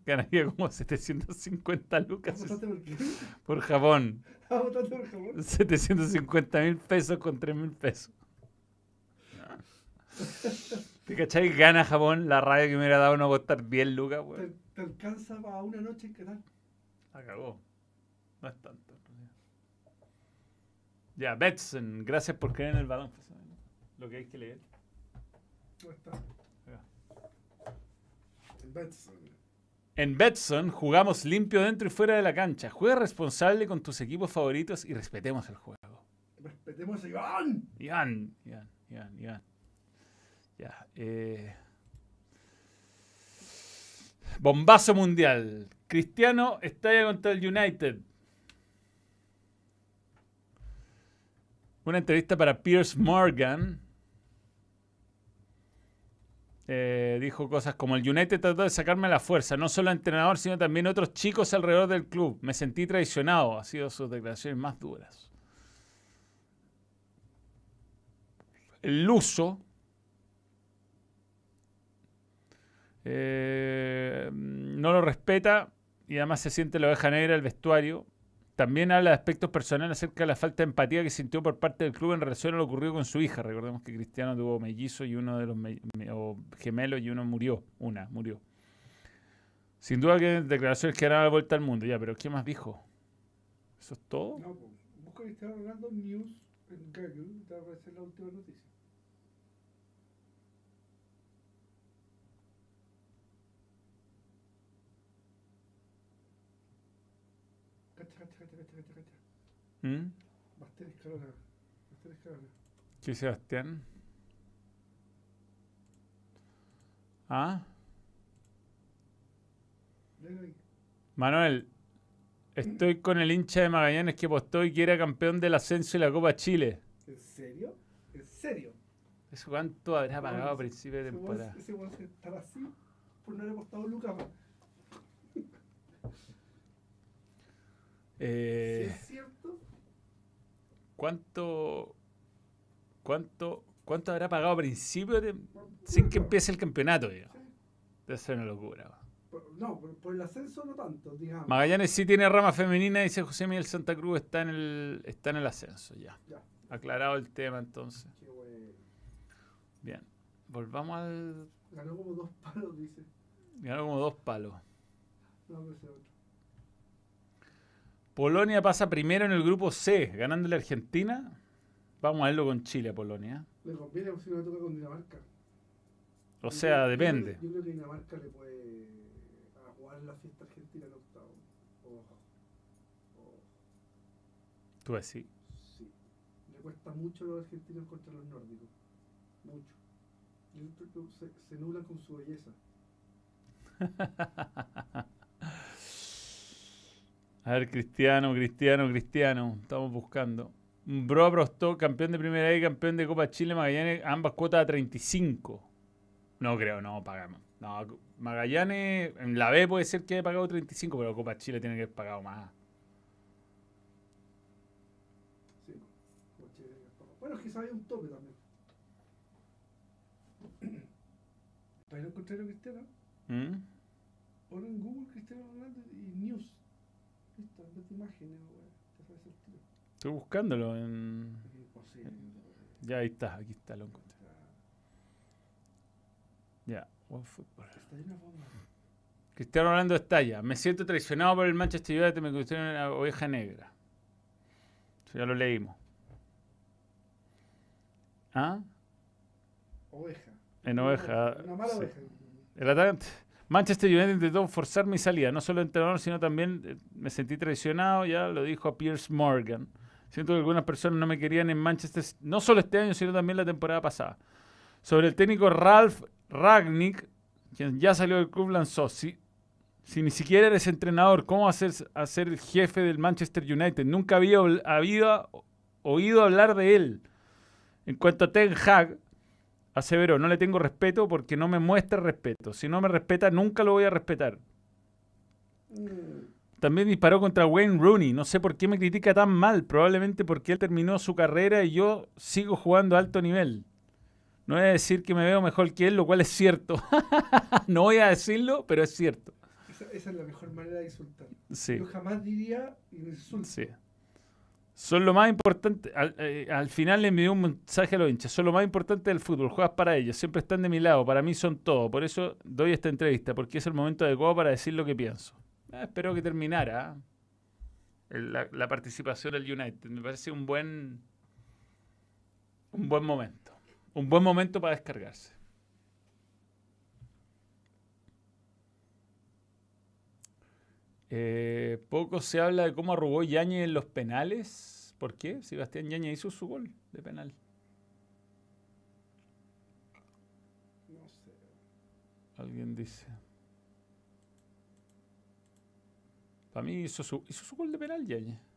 Ganaría como 750 lucas ¿Votaste por qué? por Japón. ¿Ah, por Japón? 750 mil pesos con 3 mil pesos. ¿Te cachai? Gana Japón, la rabia que me hubiera dado no costar 10 lucas, ¿Te, weón. Te alcanza para una noche en Qatar? La cagó. No es tanto. Ya, Betson, gracias por creer en el balón. Lo que hay que leer. No está. En Betson. En Betson jugamos limpio dentro y fuera de la cancha. Juega responsable con tus equipos favoritos y respetemos el juego. Respetemos a Iván. Iván, Iván, Iván, Iván. Ya. eh. Bombazo mundial. Cristiano estalla contra el United. Una entrevista para Piers Morgan. Eh, dijo cosas como el United trató de sacarme la fuerza, no solo entrenador, sino también otros chicos alrededor del club. Me sentí traicionado, ha sido sus declaraciones más duras. El Luso eh, no lo respeta y además se siente la oveja negra del vestuario. También habla de aspectos personales acerca de la falta de empatía que sintió por parte del club en relación a lo ocurrido con su hija. Recordemos que Cristiano tuvo mellizo y uno de los o gemelos y uno murió. Una murió. Sin duda que declaraciones que harán la vuelta al mundo. Ya, pero ¿qué más dijo? ¿Eso es todo? No, pues, Cristiano Ronaldo News en la última noticia. Cacha, cacha, cacha. ¿Mm? Escalona. Escalona. ¿Qué, Sebastián? ¿Ah? Manuel, estoy con el hincha de Magallanes que apostó y que era campeón del ascenso y la Copa Chile. ¿En serio? ¿En serio? ¿Eso cuánto habrá pagado a principio de ese temporada? Ese weón se estará así por no haber apostado lucas Eh, es cierto, ¿Cuánto, cuánto, cuánto habrá pagado a principio de, sin que empiece el campeonato? digamos? Debe ser una locura. Por- no, por, por el ascenso no tanto, digamos. Magallanes sí tiene rama femenina, dice José Miguel Santa Cruz, está en el, está en el ascenso ya. Ya. Aclarado el tema entonces. Qué bueno. Bien. Volvamos al. Ganó como dos palos, dice. Ganó como dos palos. No, pero ese otro. Polonia pasa primero en el grupo C, ganándole a Argentina. Vamos a verlo con Chile a Polonia. Le conviene si no le toca con Dinamarca. O Yo sea, yo depende. creo- Yo creo que Dinamarca le puede a jugar la fiesta argentina en octavo. Ojo. Ojo. Tú decís. Sí. Le cuesta mucho a los argentinos contra los nórdicos. Mucho. Yo creo que se, se nublan con su belleza. A ver, Cristiano, Cristiano, Cristiano. Estamos buscando. Bro apostó campeón de Primera y campeón de Copa Chile, Magallanes, ambas cuotas a 35. No creo, no, pagamos. No, Magallanes, en la B puede ser que haya pagado 35, pero Copa Chile tiene que haber pagado más. Sí. Bueno, es que sabe un tope también. Para no encontrar a Cristiano, ¿Mm? ahora en Google Cristiano Ronaldo y News. Listo, en vez de imágenes, weón. Te aparece el tiro. Estoy buscándolo en... Imposible. Ya ahí está, aquí está, lo encontré. Ya, de bomba. Cristiano Ronaldo estalla. Me siento traicionado por el Manchester United, me considero una oveja negra. Eso ya lo leímos. ¿Ah? Oveja. En oveja, Una mala sí. oveja. El atacante. Manchester United intentó forzar mi salida, no solo entrenador, sino también eh, me sentí traicionado, ya lo dijo a Piers Morgan. Siento que algunas personas no me querían en Manchester, no solo este año, sino también la temporada pasada. Sobre el técnico Ralph Ragnick, quien ya salió del club, lanzó, si, si ni siquiera eres entrenador, ¿cómo ser el jefe del Manchester United? Nunca había habido, oído hablar de él. En cuanto a Ten Hag, aseveró, no le tengo respeto porque no me muestra respeto. Si no me respeta, nunca lo voy a respetar. Mm, También disparó contra Wayne Rooney. No sé por qué me critica tan mal. Probablemente porque él terminó su carrera y yo sigo jugando a alto nivel. No voy a decir que me veo mejor que él, lo cual es cierto. no voy a decirlo, pero es cierto. Esa, esa es la mejor manera de insultar. Sí, Yo jamás diría insulto. sí. Son lo más importante. Al, eh, al final le envió un mensaje a los hinchas. Son lo más importante del fútbol. Juegas para ellos. Siempre están de mi lado. Para mí son todo. Por eso doy esta entrevista. Porque es el momento adecuado para decir lo que pienso. Ah, espero que terminara el- la, la participación del United. Me parece un buen, un buen momento. Un buen momento para descargarse. Eh, poco se habla de cómo arrugó Yañez en los penales. ¿Por qué? Sebastián Yañez hizo su gol de penal. No sé. Alguien dice. Para mí hizo su, hizo su gol de penal Yañez.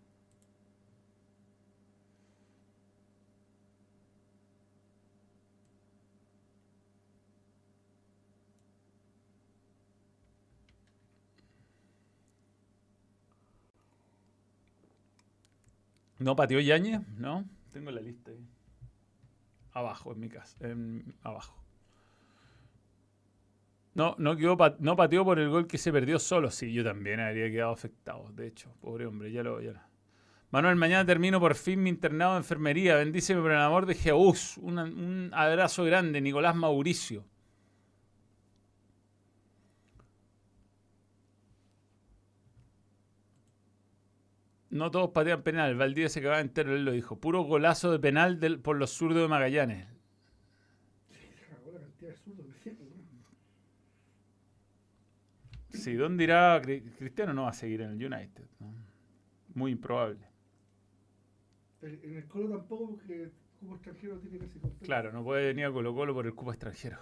¿No pateó Yañez? No. Tengo la lista ahí. Abajo, en mi casa. abajo. No, no, quedó no pateó por el gol que se perdió solo. Sí, yo también habría quedado afectado. De hecho, pobre hombre, ya lo ya lo- Manuel, mañana termino por fin mi internado de enfermería. Bendíceme por el amor de Jesús. Un abrazo grande, Nicolás Mauricio. No todos patean penal. Valdivia se acaba entero, él lo dijo. Puro golazo de penal del- por los zurdos de Magallanes. Sí, ¿dónde irá Cri- Cristiano? No va a seguir en el United. ¿no? Muy improbable. En el Colo tampoco, porque el cubo extranjero tiene casi completo. Claro, no puede venir a Colo Colo por el cupo extranjero.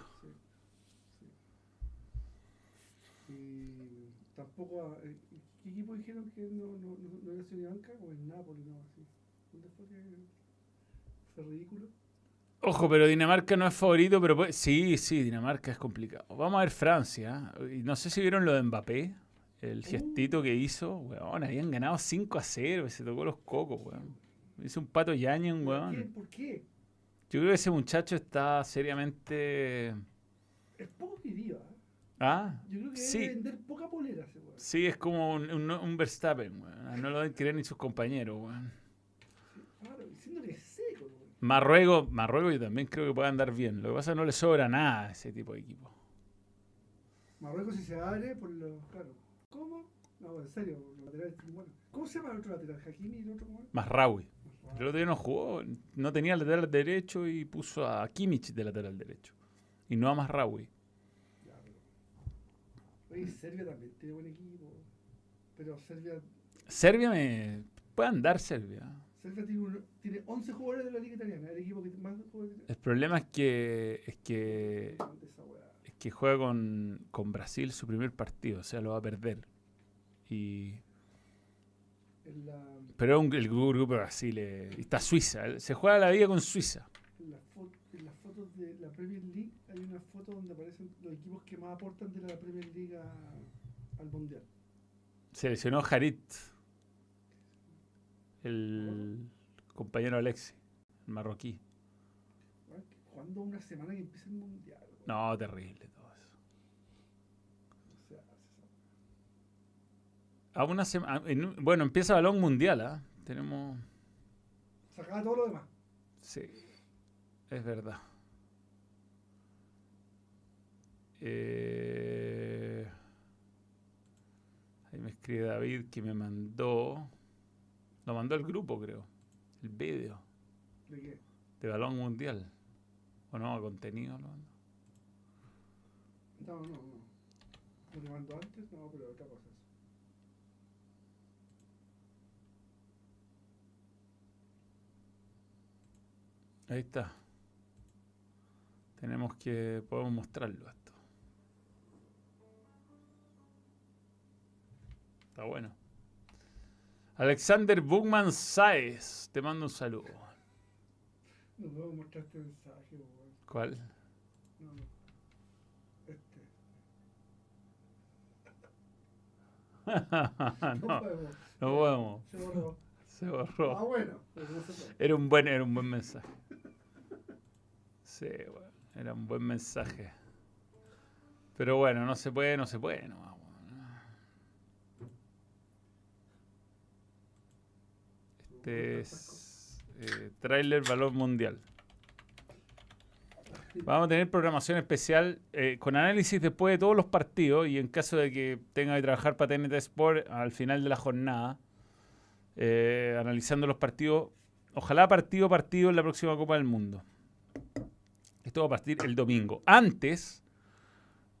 Y tampoco. a- eh, ¿Qué equipo dijeron que no, no, no, no era Ciudad Banca? O el Napoli, no, así. ¿Dónde fue que fue ridículo? Ojo, pero Dinamarca no es favorito, pero puede- sí, sí, Dinamarca es complicado. Vamos a ver Francia. ¿eh? No sé si vieron lo de Mbappé, el gestito que hizo. Weón, habían ganado 5 a 0, se tocó los cocos, weón. Hizo un pato Yañez, ¿Por qué? weón. ¿Por qué? Yo creo que ese muchacho está seriamente... Es poco querido, ¿eh? ¿Ah? Yo creo que Sí. debe vender poca polera ese weón. Sí, es como un, un- un Verstappen, weón. No lo deben querer ni sus compañeros, weón. Claro, diciendo que es seco, weón. Marruecos, Marruecos yo también creo que puede andar bien. Lo que pasa es que no le sobra nada a ese tipo de equipo. Marruecos si se abre por los. Claro. ¿Cómo? No, en serio, los laterales buenos. ¿Cómo se llama el otro lateral? ¿Hakimi y el otro cómo? Masraoui. El otro día no jugó, no tenía lateral derecho y puso a Kimmich de lateral derecho. Y no a Masraoui. Oye, Serbia también tiene buen equipo. Pero Serbia, Serbia me... puede andar Serbia. Serbia tiene, un- tiene 11 jugadores de la liga italiana. El equipo que más jugadores. El problema es que es que, es que juega con, con Brasil su primer partido, o sea, lo va a perder. Y la, pero un- el grupo de Brasil eh, está Suiza, se juega la vida con Suiza. en, la fo- en las fotos de la Premier League hay una foto donde aparecen los equipos que más aportan de la Premier League al Mundial. Se lesionó Harit, el compañero Alexi, el marroquí. Jugando una semana que empieza el Mundial. No, terrible todo eso. O sea, se- A una sema- a- en un- bueno, empieza balón mundial, ¿ah? Tenemos. se acaba todo lo demás. Sí, es verdad. Eh, ahí me escribe David que me mandó. Lo mandó el grupo, creo. El vídeo ¿De qué? de balón mundial. ¿O no? Contenido lo mandó. No, no, no. ¿Lo mandó antes? No, pero otra cosa. Ahí está. Tenemos que. Podemos mostrarlo Está bueno. Alexander Bugman Saez. Te mando un saludo. No puedo este mensaje, weón. ¿Cuál? No, no. Este. No, no, podemos. no podemos. Se borró. Se Ah, borró. bueno. Pero no se puede. Era un buen, era un buen mensaje. Sí, bueno, era un buen mensaje. Pero bueno, no se puede, no se puede. No, Este es eh, Trailer Valor Mundial. Vamos a tener programación especial eh, con análisis después de todos los partidos y en caso de que tenga que trabajar para TNT Sport al final de la jornada, eh, analizando los partidos, ojalá partido partido en la próxima Copa del Mundo. Esto va a partir el domingo. Antes,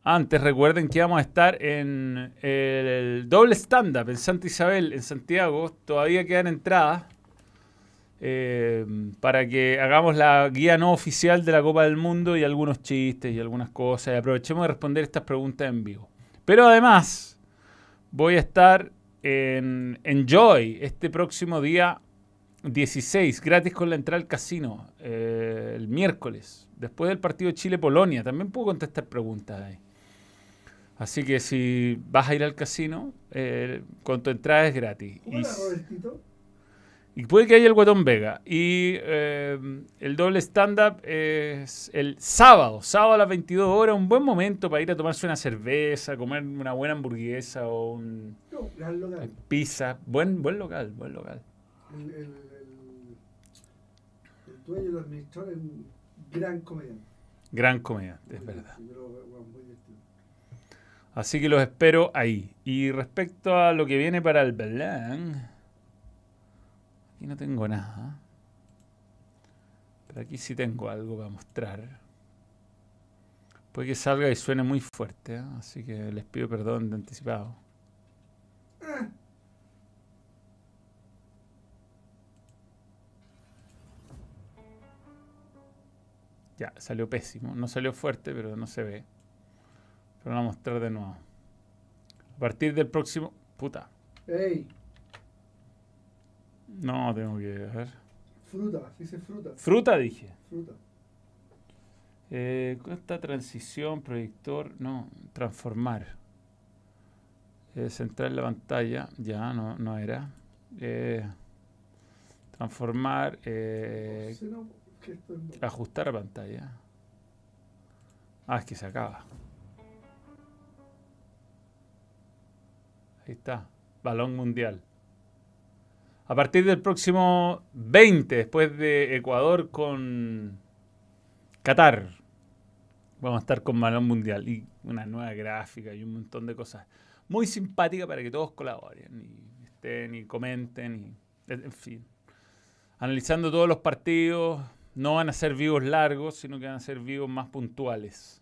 antes recuerden que vamos a estar en el doble stand-up en Santa Isabel, en Santiago. Todavía quedan entradas eh, para que hagamos la guía no oficial de la Copa del Mundo y algunos chistes y algunas cosas. Y aprovechemos de responder estas preguntas en vivo. Pero además, voy a estar en Enjoy este próximo día 16, gratis con la entrada al casino, eh, el miércoles, después del partido Chile-Polonia. También puedo contestar preguntas ahí. Así que si vas a ir al casino, eh, con tu entrada es gratis. Y, Hola, Robertito. y puede que haya el Guatón Vega. Y eh, el doble stand-up es el sábado, sábado a las 22 horas, un buen momento para ir a tomarse una cerveza, comer una buena hamburguesa o un No, gran local. pizza. Buen, buen local, buen local. El, el, el, el dueño y los administradores es un gran comediante. Gran comediante, es verdad. yo weón, muy. Así que los espero ahí. Y respecto a lo que viene para el Belén, aquí no tengo nada. Pero aquí sí tengo algo para mostrar. Puede que salga y suene muy fuerte, ¿eh? así que les pido perdón de anticipado. Ya, salió pésimo. No salió fuerte, pero no se ve. Pero lo voy a mostrar de nuevo. A partir del próximo... Puta. ¡Ey! No, tengo que ver. Fruta, dice fruta. Fruta dije. Fruta. Eh, esta transición, proyector, no, transformar. Eh, centrar la pantalla, ya no, no era. Eh, transformar, eh, ajustar a pantalla. Ah, es que se acaba. Ahí está. Balón mundial. A partir del próximo 20, después de Ecuador con Qatar, vamos a estar con balón mundial y una nueva gráfica y un montón de cosas muy simpáticas para que todos colaboren y estén y comenten y en fin. Analizando todos los partidos, no van a ser vivos largos, sino que van a ser vivos más puntuales.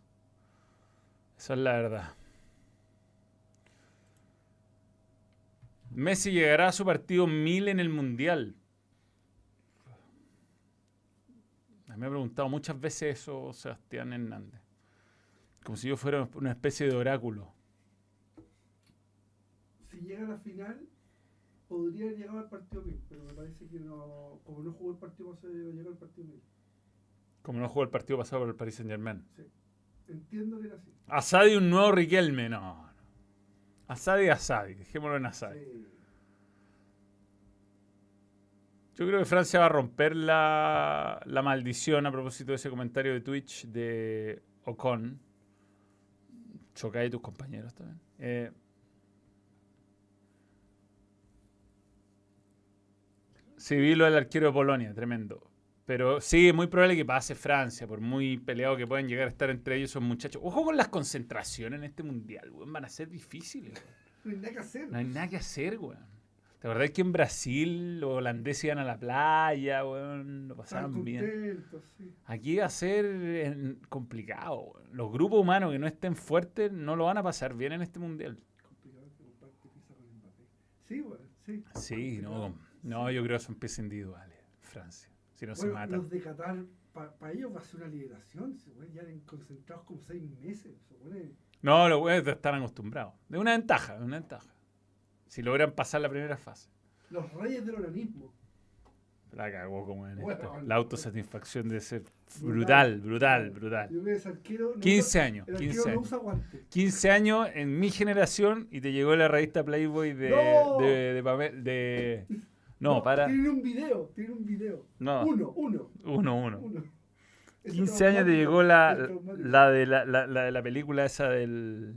Esa es la verdad. Messi llegará a su partido mil en el Mundial. Me ha preguntado muchas veces eso Sebastián Hernández. Como si yo fuera una especie de oráculo. Si llega a la final, podría llegar al partido mil, pero me parece que no. Como no jugó el partido pasado, no llegó al partido mil. Como no jugó el partido pasado por el Paris Saint Germain. Sí. Entiendo que era así. Asadi un nuevo Riquelme, no. Asadi, Asadi, dejémoslo en Asadi. Sí. Yo creo que Francia va a romper la, la maldición a propósito de ese comentario de Twitch de Ocon. Chocay y tus compañeros también. Eh, sí, vi lo del arquero de Polonia, tremendo. Pero sí, es muy probable que pase Francia, por muy peleado que puedan llegar a estar entre ellos esos muchachos. Ojo con las concentraciones en este mundial, weón. Van a ser difíciles, weón. No hay nada que hacer. No hay nada que hacer, weón. ¿Te acordás que en Brasil los holandeses iban a la playa, weón? Lo pasaban bien. contentos, sí. Aquí va a ser eh, complicado, weón. Los grupos humanos que no estén fuertes no lo van a pasar bien en este mundial. Complicado que con. Sí, bueno, sí. Sí, no, no, yo creo que son piezas individuales, Francia. Si no se Bueno, matan. los de Qatar, para ellos va a ser una liberación. Se pueden ya concentrados como seis meses. Se No, los güeyes están acostumbrados. De una ventaja, de una ventaja. Si logran pasar la primera fase. Los reyes del organismo. La cagó como en Bueno, esto. La autosatisfacción de ser brutal, brutal, brutal. No 15 usa- años, El 15 arquero no años. usa guante. 15 años en mi generación y te llegó la revista Playboy de. ¡No! de, de, Pamel- de- no, para. Tienen un video, tienen un video. No, Uno, uno, uno, uno. uno. Es 15 años te llegó la, la, de la, la, la de la película esa del.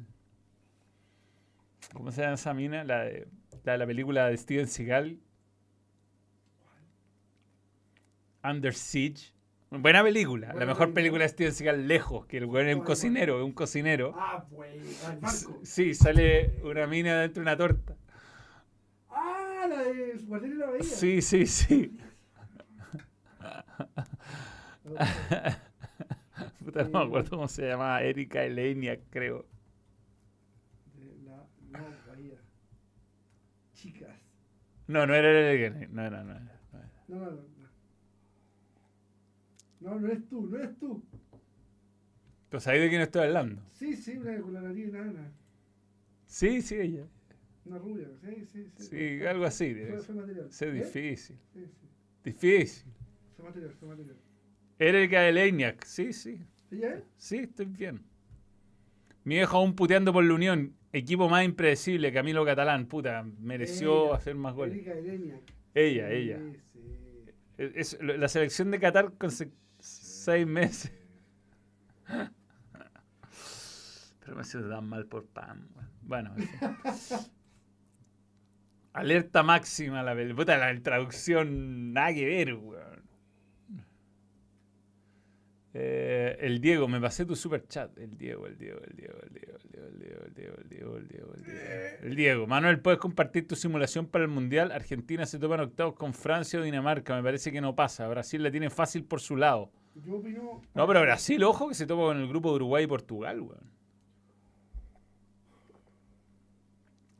¿Cómo se llama esa mina? La de la, de la película de Steven Seagal. Under Siege. Buena película. la mejor película. película de Steven Seagal lejos, que el güey es un cocinero, es un cocinero. Ah, pues, al barco. Sí, sale una mina dentro de una torta. La de Guardián de la Bahía. Sí, sí, sí. Puta, no me acuerdo cómo se llamaba. Erika Elenia, creo. De la, no, Bahía. Chicas. No, no era Erika. No, no, no. era, no era. No, no, no. No, no eres tú, no eres tú. ¿Tú sabes de quién estoy hablando? Sí, sí, una con la nariz enana. Sí, sí, ella. Una rubia, sí, sí, sí. Sí, algo así. Fue, material. ¿Eh? difícil. Sí, sí. Difícil. Fue material, fue material. Erika Eleniak. Sí, sí. ¿Ella es? Sí, estoy bien. Mi viejo aún puteando por la Unión. Equipo más impredecible, Camilo Catalán. Puta, mereció Ella, hacer más goles. Erika. Ella, Sí, ella. sí. Es, la selección de Qatar con se- seis meses. Pero me siento tan mal por weón. Bueno, en fin. alerta máxima la pel- puta, la traducción nada que ver, weón. Eh, el Diego, me pasé tu super chat. El Diego, el Diego, el Diego, el Diego, el Diego, el Diego, el Diego, el Diego, el Diego, el Diego. El Diego. Manuel, ¿puedes compartir tu simulación para el Mundial? Argentina se topa en octavos con Francia o Dinamarca. Me parece que no pasa. Brasil la tiene fácil por su lado. Yo opino. No, pero Brasil, ojo, que se topa con el grupo de Uruguay y Portugal, weón.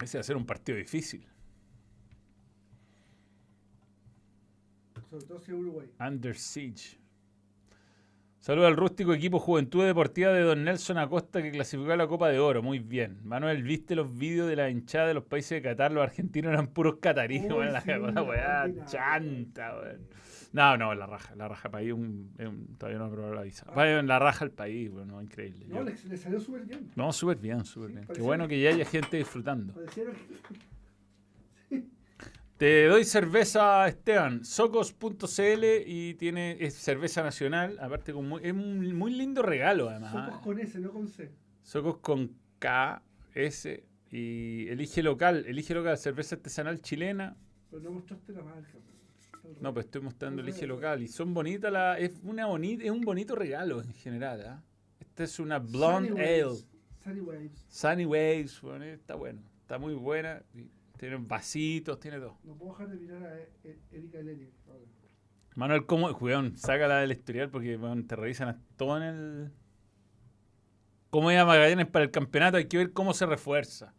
Ese va a ser un partido difícil. Sobre todo si Uruguay. Under Siege. Saludos al rústico equipo Juventud Deportiva de Don Nelson Acosta que clasificó a la Copa de Oro. Muy bien. Manuel, ¿viste los vídeos de la hinchada de los países de Qatar? Los argentinos eran puros cataríes, weón. Sí, la weá ordinario. chanta, weón. No, no, la raja. La raja país un, un- todavía no probado la visa. Vaya en la raja el país, weón. No, increíble. No, le, le salió súper bien. No, súper bien, súper Sí, bien. Qué bueno que ya haya gente disfrutando. Parecieron Te doy cerveza, Esteban. Socos.cl y tiene es cerveza nacional. Aparte, con muy- es un muy lindo regalo, además. Socos ¿ah? con S, no con C. Socos con K, S Y elige local, elige local, cerveza artesanal chilena. Pero no mostraste la marca. No, pues estoy mostrando elige local. Y son bonitas las. Es una bonita, es un bonito regalo en general, ¿ah? Esta es una blonde Sunny ale. Waves. Sunny Waves. Sunny Waves, bueno, está bueno. Está muy buena. y Tiene vasitos, tiene todo. No puedo dejar de mirar a E- E- Erika ahora. Manuel, ¿cómo? Weón, sácala del historial porque te revisan a- todo en el. ¿Cómo iba Magallanes para el campeonato? Hay que ver cómo se refuerza.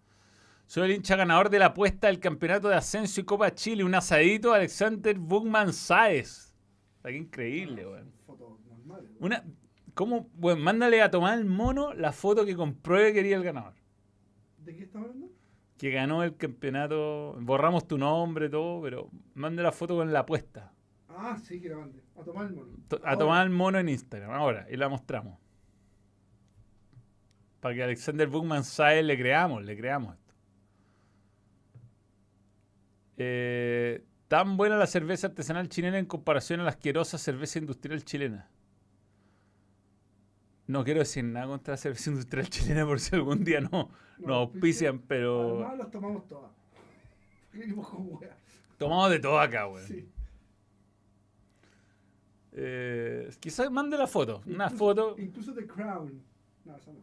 Soy el hincha ganador de la apuesta del campeonato de ascenso y Copa Chile. Un asadito Alexander Bugman Saez. Está que increíble, weón. Normales. weón. Una, ¿Cómo? Weón, mándale a tomar el mono la foto que compruebe que quería el ganador. ¿De qué estás hablando? Que ganó el campeonato. Borramos tu nombre, todo, pero manda la foto con la apuesta. Ah, sí, que la mande. A tomar el mono. A Ahora. tomar el mono en Instagram, ahora, y la mostramos. Para que Alexander Bookman Saez le creamos, le creamos esto. Eh, tan buena la cerveza artesanal chilena en comparación a la asquerosa cerveza industrial chilena. No quiero decir nada contra la cerveza industrial chilena por si algún día no nos auspician, pero Además las tomamos todas. Tomamos de todo acá, weón. Sí. Eh, quizás mande la foto, una foto Incluso The Crown. No, esa no.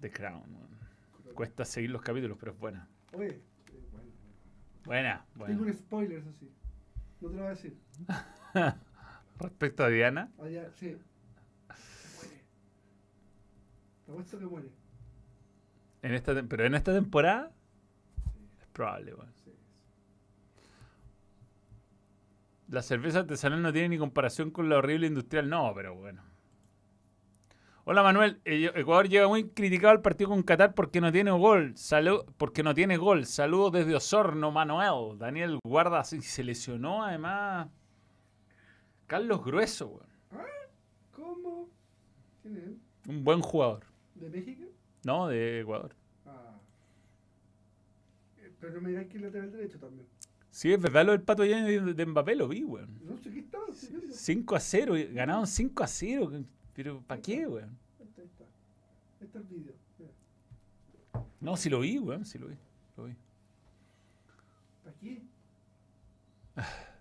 de Crown. weón. Cuesta seguir los capítulos, pero es buena. Oye, eh, bueno. Buena, Tengo buena. un spoiler, eso sí. No te lo voy a decir. Respecto a Diana, Allá, sí. Apuesto que muere. en esta, pero en esta temporada Sí, es probable. weón. sí. La cerveza artesanal no tiene ni comparación con la horrible industrial, no, pero bueno. Hola Manuel, Eh, Ecuador llega muy criticado al partido con Qatar porque no tiene gol. Salud, porque no tiene gol. Saludos desde Osorno, Manuel. Daniel Guarda se lesionó además. Carlos Grueso, weón. ¿Cómo? ¿Quién es él? un buen jugador. ¿De México? No, de Ecuador. Ah. Eh, Pero no me dirás que es lateral derecho también. Sí, es verdad lo del Pato Yañez de, de Mbappé, lo vi, weón. No sé qué estaba. sí, sí, sí. 5 a 0, y ganaron 5 a 0. Pero ¿para qué, weón? Ahí está. Ahí está el video. No, sí lo vi, weón, sí lo vi. Lo vi. Aquí.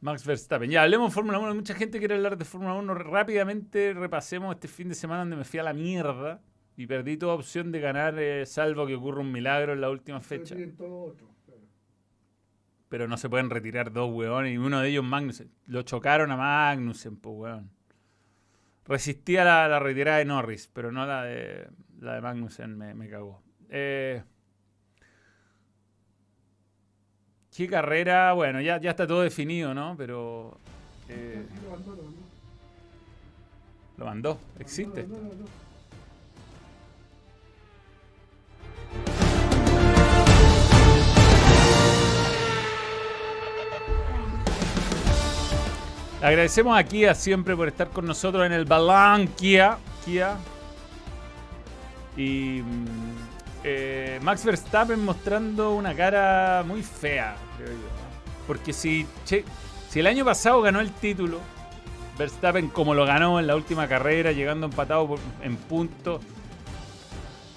Max Verstappen. Ya, hablemos de Fórmula 1. Hay mucha gente quiere hablar de Fórmula 1. Rápidamente repasemos este fin de semana donde me fui a la mierda y perdí toda opción de ganar, eh, salvo que ocurra un milagro en la última fecha. Pero no se pueden retirar dos weones y uno de ellos Magnussen. Lo chocaron a Magnussen, pues weón. Resistía la, la retirada de Norris, pero no la de, la de Magnussen, me, me cagó. Eh, ¿Qué carrera? Bueno, ya, ya está todo definido, ¿no? Pero... lo mandó, lo mandó. lo mandó, existe. No. Le agradecemos a Kia siempre por estar con nosotros en el Balán Kia. Kia. Y mm, eh, Max Verstappen mostrando una cara muy fea, creo yo. Porque si, si el año pasado ganó el título, Verstappen como lo ganó en la última carrera, llegando empatado en puntos,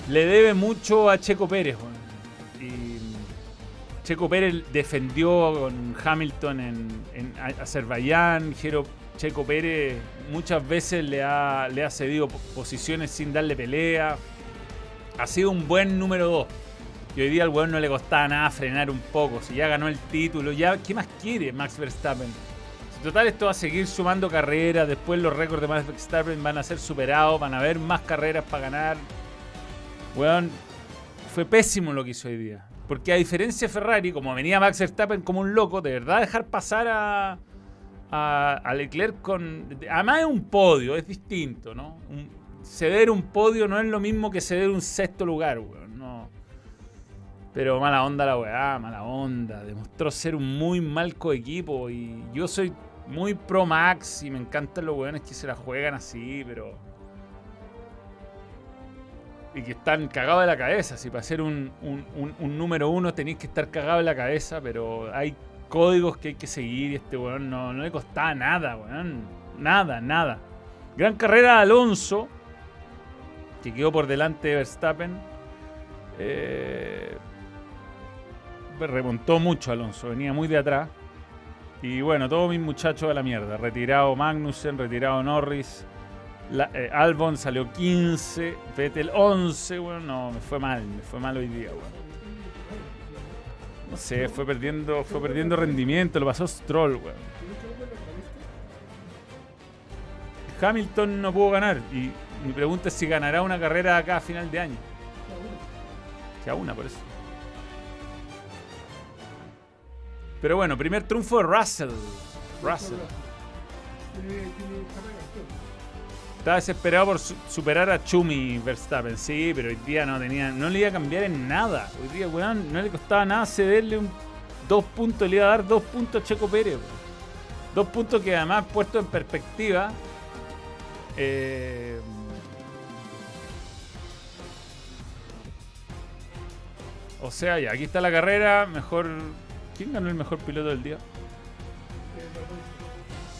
le debe mucho a Checo Pérez. Y Checo Pérez defendió con Hamilton en, Azerbaiyán. Checo Pérez muchas veces le ha, le ha cedido po- posiciones sin darle pelea. Ha sido un buen número 2. Y hoy día al weón no le costaba nada frenar un poco. Si ya ganó el título, ya ¿qué más quiere Max Verstappen? Si total esto va a seguir sumando carreras. Después los récords de Max Verstappen van a ser superados. Van a haber más carreras para ganar. Weón, fue pésimo lo que hizo hoy día. Porque a diferencia de Ferrari, como venía Max Verstappen como un loco, de verdad dejar pasar a, a, Leclerc con... Además es un podio, es distinto, ¿no? Un- ceder un podio no es lo mismo que ceder un sexto lugar, weón. No. Pero mala onda la weá, mala onda. Demostró ser un muy mal coequipo y yo soy muy pro Max y me encantan los weones que se la juegan así, pero y que están cagados de la cabeza. Si para ser un, número uno tenéis que estar cagado de la cabeza, pero hay códigos que hay que seguir y este weón no, no le costaba nada, weón. Nada, nada. Gran carrera de Alonso, que quedó por delante de Verstappen. Eh, remontó mucho Alonso, venía muy de atrás. Y bueno, todos mis muchachos a la mierda. Retirado Magnussen, retirado Norris. Eh, Albon salió 15, Vettel 11, bueno, no, me fue mal, me fue mal hoy día, bueno. No sé, fue perdiendo, fue perdiendo rendimiento, lo pasó Stroll, weón. Hamilton no pudo ganar y mi pregunta es si ganará una carrera acá a final de año. Que a una, por eso. Pero bueno, primer triunfo de Russell. Russell. Estaba desesperado por superar a Chumi Verstappen, sí, pero hoy día no tenía, no le iba a cambiar en nada. Hoy día, weón, no le costaba nada cederle un dos puntos, le iba a dar dos puntos a Checo Pérez. Dos puntos que además puesto en perspectiva. Eh, o sea, ya, aquí está la carrera, mejor ¿Quién ganó el mejor piloto del día?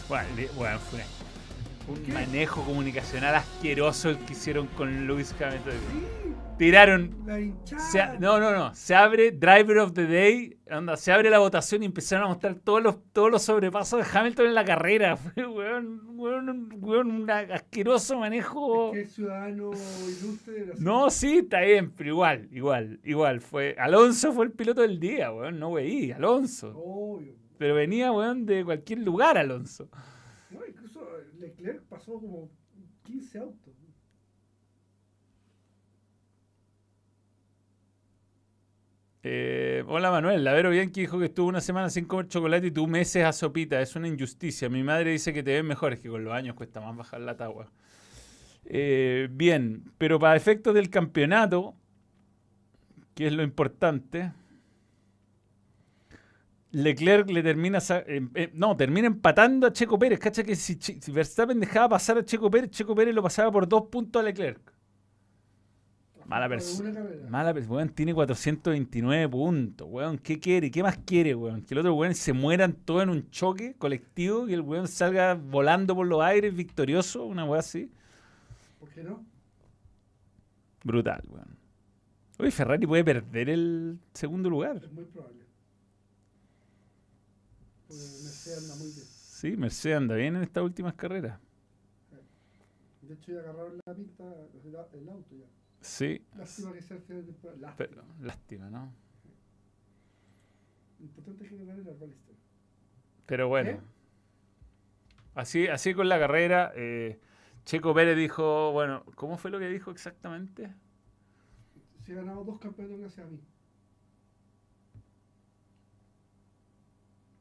Bueno, bueno fue un manejo comunicacional asqueroso el que hicieron con Luis Hamilton. Tiraron. no, no, no. Se abre Driver of the Day. Anda, se abre la votación y empezaron a mostrar todos los, todos los sobrepasos de Hamilton en la carrera. Fue, un asqueroso manejo. Es que ciudadano ilustre. No, sí, está bien, pero igual, igual, igual. Fue, Alonso fue el piloto del día, weón. No, weí, Alonso. Obvio. Pero venía, weón, de cualquier lugar, Alonso. No, incluso Leclerc pasó como 15 autos. Eh, hola Manuel, la Vero Bianchi dijo que estuvo una semana sin comer chocolate y tú meses a sopita. Es una injusticia. Mi madre dice que te ven mejor, es que con los años cuesta más bajar la tagua. Eh, bien, pero para efectos del campeonato, que es lo importante, Leclerc le termina. Eh, no, termina empatando a Checo Pérez. Cacha que si, si Verstappen dejaba pasar a Checo Pérez, Checo Pérez lo pasaba por dos puntos a Leclerc. Mala persona. Mala persona. Weón, tiene 429 puntos. Weón, ¿qué quiere? ¿Qué más quiere, weón? Que el otro weón se mueran todos en un choque colectivo y el weón salga volando por los aires victorioso, una weón así. ¿Por qué no? Brutal, weón. Oye, Ferrari puede perder el segundo lugar. Es muy probable. Mercedes anda muy bien. Sí, Mercedes anda bien en estas últimas carreras. De hecho, ya agarraron la pinta el auto ya. Sí. Lástima que sea el Lástima. Pero, lástima, ¿no? Importante que no gane la Pero bueno. Así, así con la carrera, eh, Checo Pérez dijo, bueno, ¿cómo fue lo que dijo exactamente? Si he ganado dos campeonatos gracias a mí.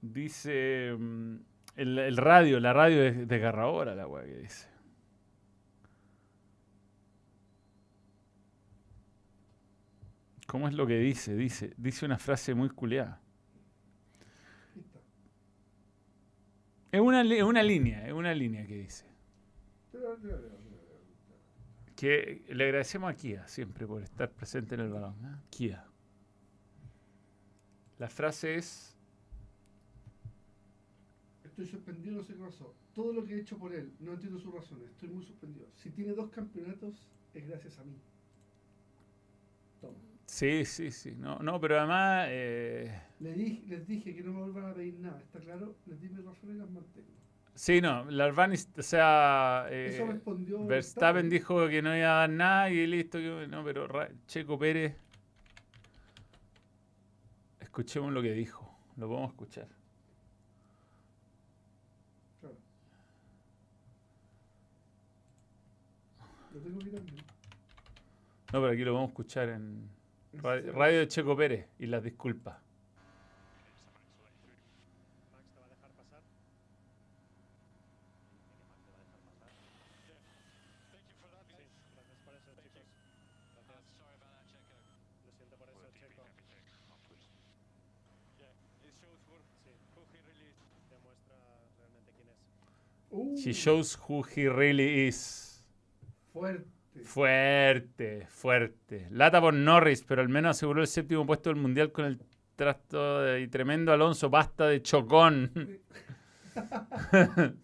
Dice mm, el, radio, la radio es desgarradora la weá que dice. ¿Cómo es lo que dice? Dice, dice una frase muy culeada. Es una, una línea, es una línea que dice. Que le agradecemos a Kia siempre por estar presente en el balón. ¿eh? Kia. La frase es. Estoy suspendido, no sé qué pasó. Todo lo que he hecho por él, no entiendo sus razones. Estoy muy suspendido. Si tiene dos campeonatos, es gracias a mí. Toma. Sí, sí, sí. No, no pero además. Eh... Les, dije, les dije que no me vuelvan a pedir nada, ¿está claro? Les di mis razones y las mantengo. Sí, no, Larvani, o sea. Eh, Eso respondió. Verstappen dijo que no iba a dar nada y listo. Que, no, pero Checo Pérez. Escuchemos lo que dijo. Lo podemos escuchar. Claro. Lo tengo que No, pero aquí lo vamos a escuchar en. Radio, de Checo Pérez y las disculpas. She shows who he really is. Fuerte. Fuerte, fuerte. Lata por Norris, pero al menos aseguró el séptimo puesto del mundial con el trasto y tremendo Alonso, basta de chocón.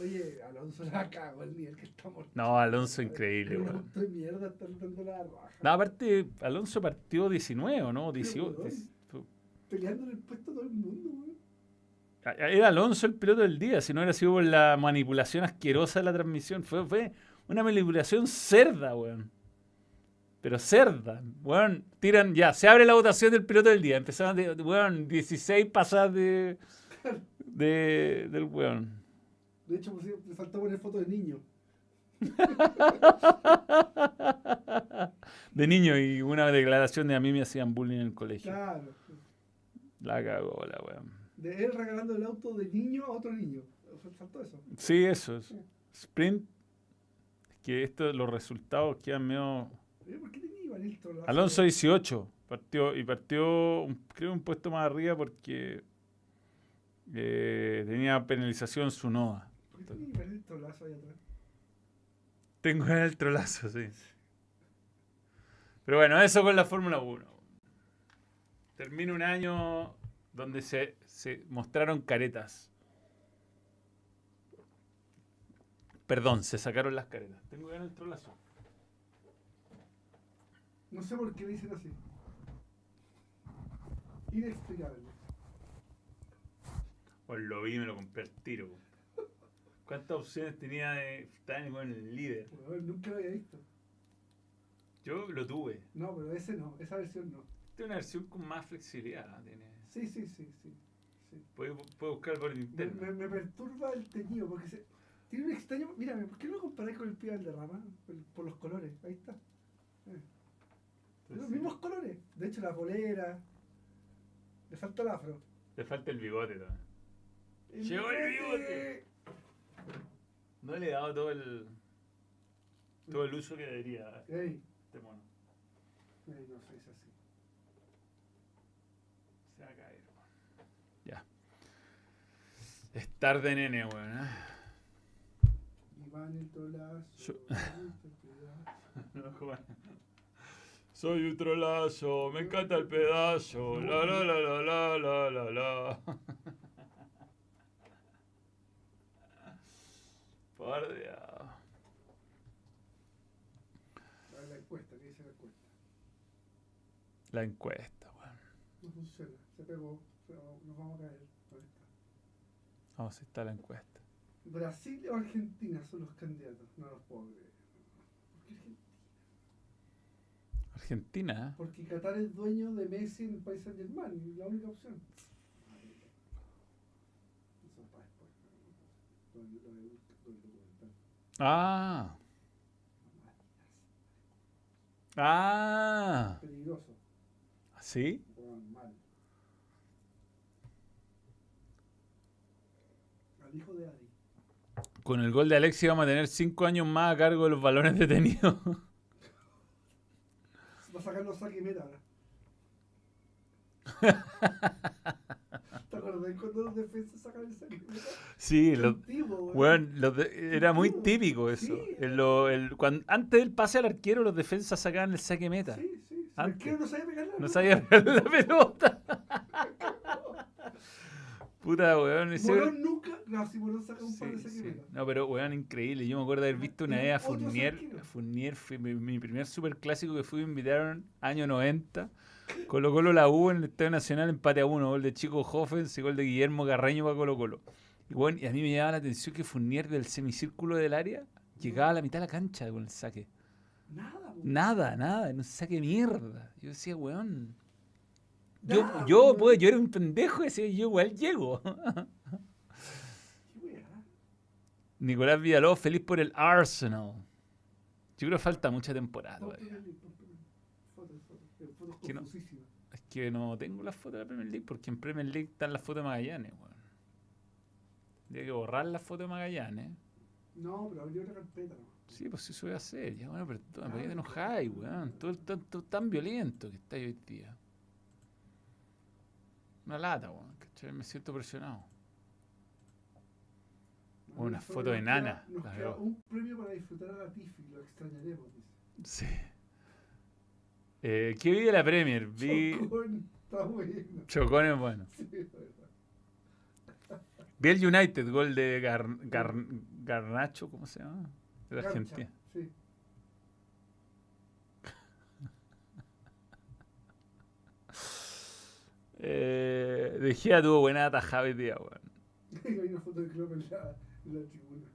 Oye, Alonso la cagó el nivel que estamos. No, Alonso increíble, de mierda dando la raja. No, aparte, Alonso partió 19, ¿o ¿no? 18. weón. Peleando en el puesto todo el mundo, weón. Era Alonso el piloto del día, si no hubiera sido por la manipulación asquerosa de la transmisión. Fue, fue una manipulación cerda, weón. Pero cerda. Weón, tiran, ya, se abre la votación del piloto del día. Empezaron, de, weón, 16 pasadas de, de, del weón. De hecho, pues, le faltó poner foto de niño. De niño y una declaración de a mí me hacían bullying en el colegio. Claro. La cagó la weón. De él regalando el auto de niño a otro niño. Fal- Faltó eso. Sí, eso es. Sprint. Que esto, los resultados quedan medio. ¿Por qué tenía? Alonso 18. Partió, y partió, un- creo, un puesto más arriba porque eh, tenía penalización su Noa. ¿Por qué tenía el trolazo ahí atrás? Tengo en el trolazo, sí. Pero bueno, eso con la Fórmula 1. Termina un año donde se, se mostraron caretas. Perdón, se sacaron las caretas. Tengo en el trolazo. No sé por qué le dicen así. Inexplicable. Pues lo vi y me lo compré al tiro. ¿Cuántas opciones tenía de estar con el líder? Nunca lo había visto. Yo lo tuve. No, pero ese no, esa versión no. Tiene una versión con más flexibilidad. ¿no? Tiene, Sí, sí, sí, sí. sí. puede buscar por Me, interno. me, me perturba el teñido porque se, tiene un extraño. Mírame, ¿por qué no lo comparáis con el pibe de rama? Por, los colores, ahí está. Eh, Pues los mismos colores. De hecho, la polera. Le falta el afro. Le falta el bigote también. El Llegó el bigote. No le he dado todo el, todo el uso que debería Ey, este mono. ey, no sois así. Se va a caer, weón. Ya. Es tarde, nene, weón. ¿eh? Yo-. No. Soy un trolazo, me encanta el pedazo. La la la la la la la la. Por Dios. A ver la encuesta, ¿qué dice la encuesta? La encuesta, weón. No funciona, se pegó, nos vamos a caer. Está. Vamos, está la encuesta. Brasil o Argentina son los candidatos, no los puedo creer. ¿Por qué Argentina? Argentina. Porque Qatar es dueño de Messi en el país Saint Germain, la única opción. Eso es para después. Lo lo documental. Ah. Ah. Peligroso, ¿Sí? juegan mal. Al hijo de. Con el gol de Alexis vamos a tener cinco años más a cargo de los balones detenidos. Va a sacar los saque y meta ahora. ¿Te acordás cuando los defensas sacan el saque y meta? Sí, Antiguo, los de- era muy típico eso. Sí. Lo- el- antes del pase al arquero, los defensas sacaban el saque meta. Sí, sí. Antes. El arquero no sabía pegarla. No sabía pegarle la pelota. Puta, weón. ese- Morón nunca. No, si Morón saca un par de sí. No, pero weón, increíble. Yo me acuerdo haber visto una vez a Fournier. a Fournier fue mi, mi primer super clásico que fui, me invitaron año 90. Colo Colo la U en el Estadio Nacional, empate a uno. Gol de Chico Hoffens y gol de Guillermo Carreño para Colo Colo. Y, bueno, y a mí me llamaba la atención que Fournier del semicírculo del área llegaba a la mitad de la cancha con el saque. Nada, po. Nada, nada, no saque mierda. Yo decía, weón. Yo, Nada, yo, weón. pues, yo era un pendejo decía, yo igual llego. Nicolás Villalobos, feliz por el Arsenal. Yo creo que falta mucha temporada todavía. Fotos Que no-. Es que no tengo las fotos de la Premier League porque en Premier League están las fotos de Magallanes, weón. Tiene que borrar las fotos de Magallanes. No, pero abrió una carpeta, ¿no? Sí, pues eso voy a hacer. Ya, bueno, pero ¿para qué te Claro. enojáis, weón? Todo el tanto tan violento que estáis hoy día. Una lata, weón. Me siento presionado. Una foto de nos queda- nana, Nos la queda un premio para disfrutar a la Tiffy, lo extrañaremos, dice. Sí. Eh, ¿Qué vi de la Premier? Vi. Chocón, está bueno. Chocones, bueno. Sí, es. Vi el United, gol de Gar- Gar- Garnacho, ¿cómo se llama? De Garcha, Argentina. Sí. Eh, de Gea tuvo buena atajada hoy día, weón. Hay una foto de Klopp en la, en la tribuna.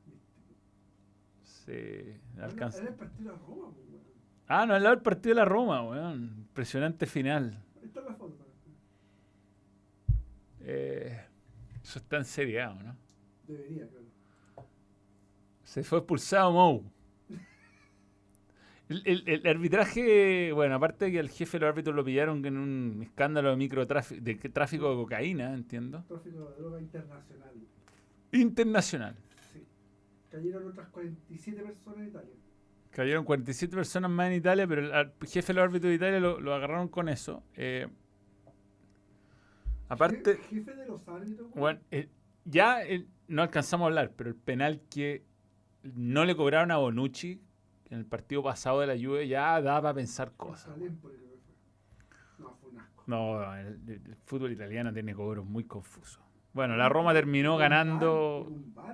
Sí, alcanza. era el partido de Roma, pues, weón. Ah, no, al lado del partido de la Roma, weón. Impresionante final. Ahí está la foto. Eh, eso está en Serie A, ¿o ¿no? Debería, claro. Se fue expulsado Mou. El, el- el arbitraje, bueno, aparte de que al jefe de los árbitros lo pillaron en un escándalo de microtráfico, de tráfico de cocaína, entiendo. Tráfico de droga internacional. Internacional. Sí. Cayeron otras 47 personas en Italia. Cayeron 47 personas más en Italia, pero el jefe de los árbitros de Italia lo, lo agarraron con eso. Eh, aparte, Je- Jefe de los árbitros, bueno, eh, ya no alcanzamos a hablar, pero el penal que no le cobraron a Bonucci en el partido pasado de la Juve ya daba a pensar cosas. No, el, el fútbol italiano tiene cobros muy confusos. Bueno, la Roma terminó ganando,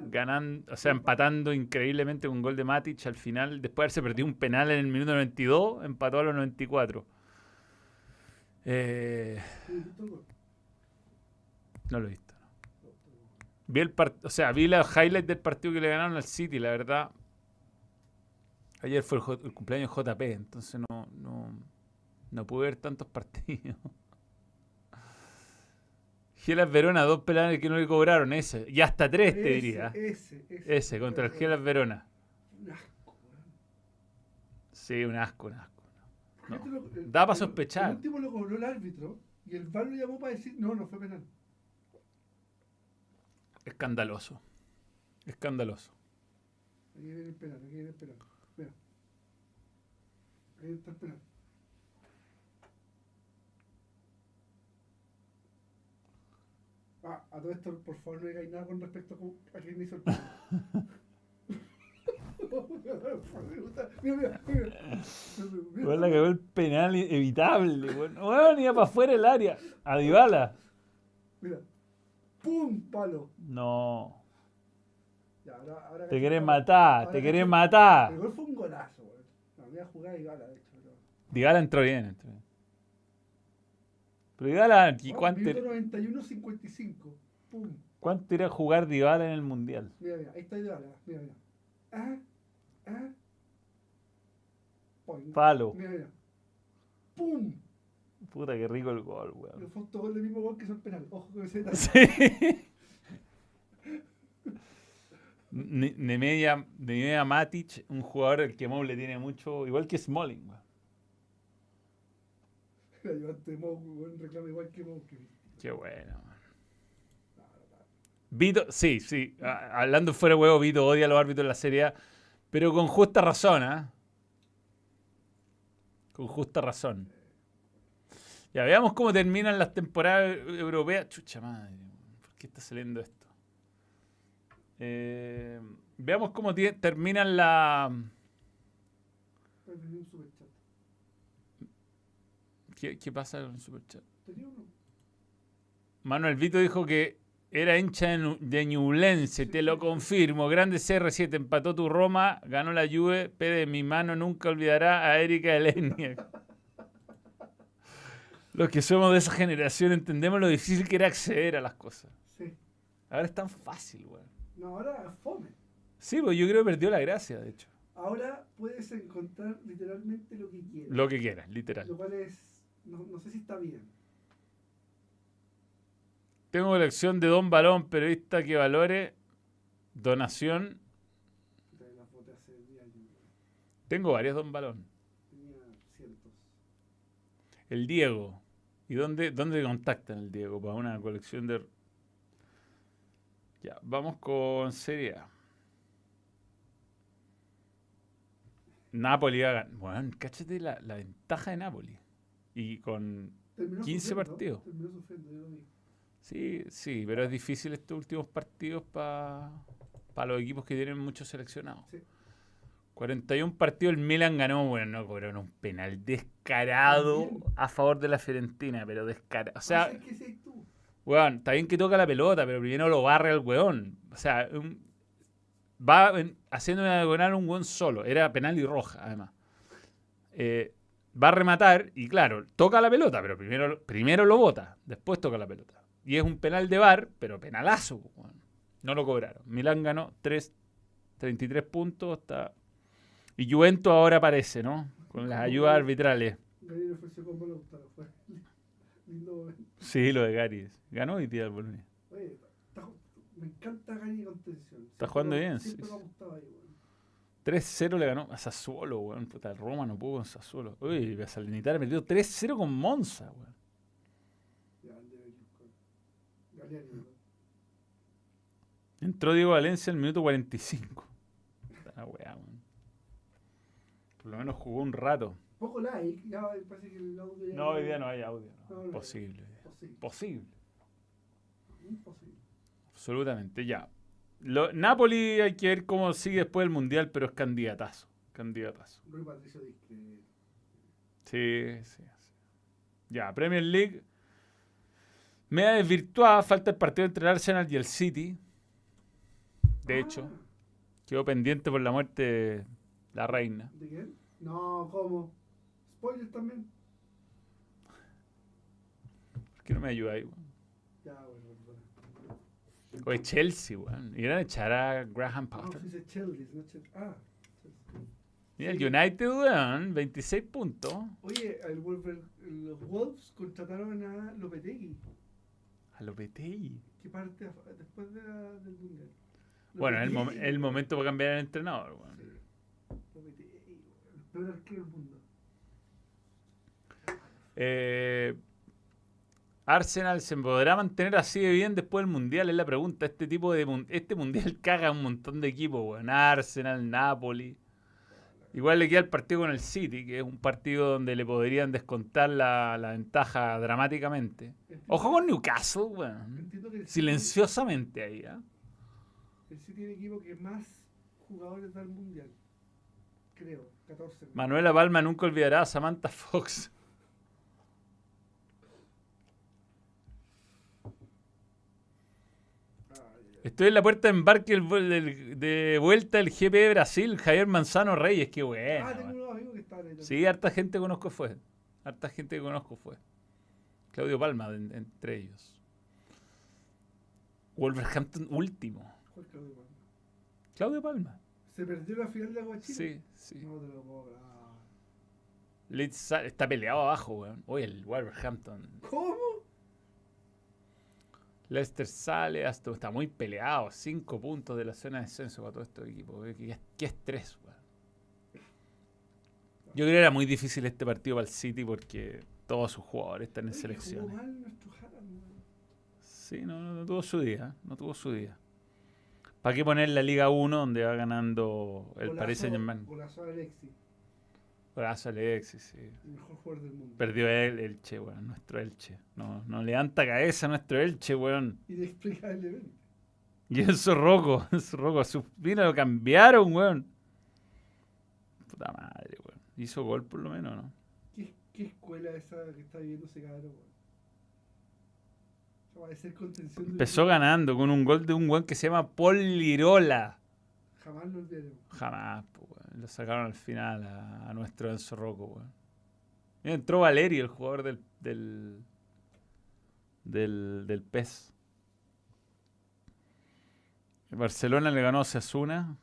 ganando, o sea, empatando increíblemente con un gol de Matic al final. Después de haberse perdido un penal en el minuto 92, empató a los 94. Eh, no lo he visto. no. Vi el o sea, vi los highlights del partido que le ganaron al City, la verdad. Ayer fue el, cumpleaños JP, entonces no, no, no pude ver tantos partidos. Gelas Verona, dos penales que no le cobraron, ese. Y hasta tres, te Ese, diría. Ese, ese. Ese, contra el Gelas Verona. Un asco. Sí, un asco, un asco. No. Lo- el- Da pa' el- sospechar. El último lo cobró el árbitro y el VAR lo llamó para decir, no, no fue penal. Escandaloso. Escandaloso. Aquí viene el penal, aquí viene el penal. Ahí está el penal. Ah, a todo esto, por favor, no digáis nada con respecto a, a quién hizo el penal. mira, mira, mira. Weón, la cagó el penal evitable. Weón, Weón, iba para afuera el área. A Dybala. Mira. ¡Pum! Palo. No. Ya, ahora, ahora Te querés matar, ahora te querés matar. El gol fue un golazo, weón. La media jugada y gala, de hecho. pero- Dybala entró bien. Entró bien. Pero Dybala, ¿y Oh, cuánto, Minuto 91-55. ¡Pum! cuánto irá a jugar Dybala en el Mundial? Mira, mira, ahí está Dybala. Mira, mira. Ah, ah. Poing. Palo. Mira, mira. ¡Pum! Puta, qué rico el gol, weón. fue autogol del mismo gol que hizo el penal. Ojo con ese detalle. Sí. Nemanja Nemanja Matic, un jugador al que Mou le tiene mucho, igual que Smalling. ayudante de Mou, reclama igual que Mou. Qué bueno. Vito, sí, sí. Hablando fuera de huevo, Vito odia a los árbitros de la Serie A, pero con justa razón, ¿ah? Con justa razón. Ya veamos cómo terminan las temporadas europeas. Chucha madre, ¿por qué está saliendo esto? Eh, veamos cómo terminan la. ¿Qué, qué pasa con el superchat? Manuel Vito dijo que era hincha de, Ñublense, te lo confirmo. Grande CR7, empató tu Roma, ganó la Juve. P de mi mano nunca olvidará a Erika Eleniak. Los que somos de esa generación entendemos lo difícil que era acceder a las cosas. Sí. Ahora es tan fácil, weón. No, ahora fome. Sí, pues yo creo que perdió la gracia, de hecho. Ahora puedes encontrar literalmente lo que quieras. Lo que quieras, literal. Lo cual es. No, no sé si está bien. Tengo colección de Don Balón, periodista que valore donación. Te las boté hace 10 años. Tengo varios Don Balón. Tenía cientos. El Diego. ¿Y dónde, dónde contactan el Diego para una colección de... Ya, vamos con Serie A. Napoli va a ganar. Bueno, cáchate la, la ventaja de Napoli. Y con... Terminó 15 sufriendo, partidos. Terminó sufriendo, yo lo vi. Sí, sí, pero es difícil estos últimos partidos para los equipos que tienen muchos seleccionados. Sí. 41 partidos, el Milan ganó, bueno, no cobraron un penal descarado También. a favor de la Fiorentina, pero descarado. O sea. Weón, está bien que toca la pelota, pero primero lo barre al weón. O sea, un- va en- haciendo una diagonal un buen solo. Era penal y roja, además. Eh, va a rematar y, claro, toca la pelota, pero primero, primero lo bota, después toca la pelota. Y es un penal de bar, pero penalazo. weón. No lo cobraron. Milán ganó 3, 33 puntos. Está... Y Juventus ahora aparece, ¿no? Con las ayudas arbitrales. Sí, lo de Gary. Ganó hoy día el Bolonia. Oye, está- me encanta Gary contención. Está jugando bien, Siempre sí, me ha gustado ahí, weón. 3-0 le ganó a Sassuolo, weón. Puta, el Roma no pudo con Sassuolo. Uy, Salernitana metió 3-0 con Monza, weón. Entró Diego Valencia en el minuto 45. Puta weá, weón. Por lo menos jugó un rato. Poco like, ya parece que el audio ya No, hoy día no hay audio. no. No, no. Imposible. Posible. Posible. Imposible. Absolutamente, ya. Lo- Napoli hay que ver cómo sigue después del Mundial, pero es candidatazo. Candidatazo. Rui Patricio discreto. Sí, sí, sí. Ya, Premier League. Media desvirtuada, falta el partido entre el Arsenal y el City. De Ah, hecho, quedó pendiente por la muerte de la reina. ¿De quién? No, ¿cómo? Spoiler también. ¿Por qué no me ayuda ahí, weón? Ya, bueno, perdona. Oye, Chelsea, weón. Irán a echar a Graham Ah, Potter. sí, dice Chelsea, no Chelsea. Ah, Chelsea. Mira, el United, weón, 26 puntos. Oye, el Wolver- los Wolves contrataron a Lopetegui, A Lopetegui. que parte a- después de la- del Mundial. Bueno, el, mom- el momento para cambiar el entrenador, weón. Sí. Lopetegui, el peor arquero del mundo. Eh, Arsenal se podrá mantener así de bien después del mundial, es la pregunta. Este tipo de este mundial caga a un montón de equipos, weón. Arsenal, Napoli. Igual le queda el partido con el City, que es un partido donde le podrían descontar la, la ventaja dramáticamente. Ojo con Newcastle, weón. Silenciosamente ahí, ¿ah? El City es el equipo que más jugadores da al Mundial. Creo, 14. Manuela Palma nunca olvidará a Samantha Fox. Ay, ay. Estoy en la puerta de embarque de vuelta del GP de Brasil, Javier Manzano Reyes, qué bueno. ah, tengo unos amigos que estaban ahí. Sí, harta gente conozco fue. Harta gente que conozco fue. Claudio Palma, en- entre ellos. Wolverhampton último. ¿Cuál Claudio Palma? Claudio Palma. ¿Se perdió la final de Agua Chile? Sí, sí. No te lo puedo. Leeds está peleado abajo, weón. Oye, el Wolverhampton. ¿Cómo? Leicester sale, hasta está muy peleado. Cinco puntos de la zona de descenso para todo este equipo. Qué, qué estrés, weón. Yo creo que era muy difícil este partido para el City porque todos sus jugadores están en selecciones. Sí, no, no, no tuvo su día, no tuvo su día. ¿Para qué poner la Liga 1 donde va ganando el Paris Saint Germain? Golazo Alexis, Brazo Alexis, sí. el mejor jugador del mundo. Perdió el Elche, weón, nuestro Elche. No, no levanta cabeza nuestro Elche, weón. Inexplicablemente. Y Enzo Rocco, Enzo Rocco, a su fina lo cambiaron, weón. Puta madre, weón. Hizo gol por lo menos, ¿no? ¿Qué, qué escuela esa que está viviendo ese cabrón, weón? De- Empezó ganando con un gol de un weón que se llama Paul Lirola. Jamás lo olvidaremos. Jamás, po, weón. Lo sacaron al final a, a nuestro Enzo Rocco, weón. Entró Valerio, el jugador del, del, del, del PES. El Barcelona le ganó a Osasuna.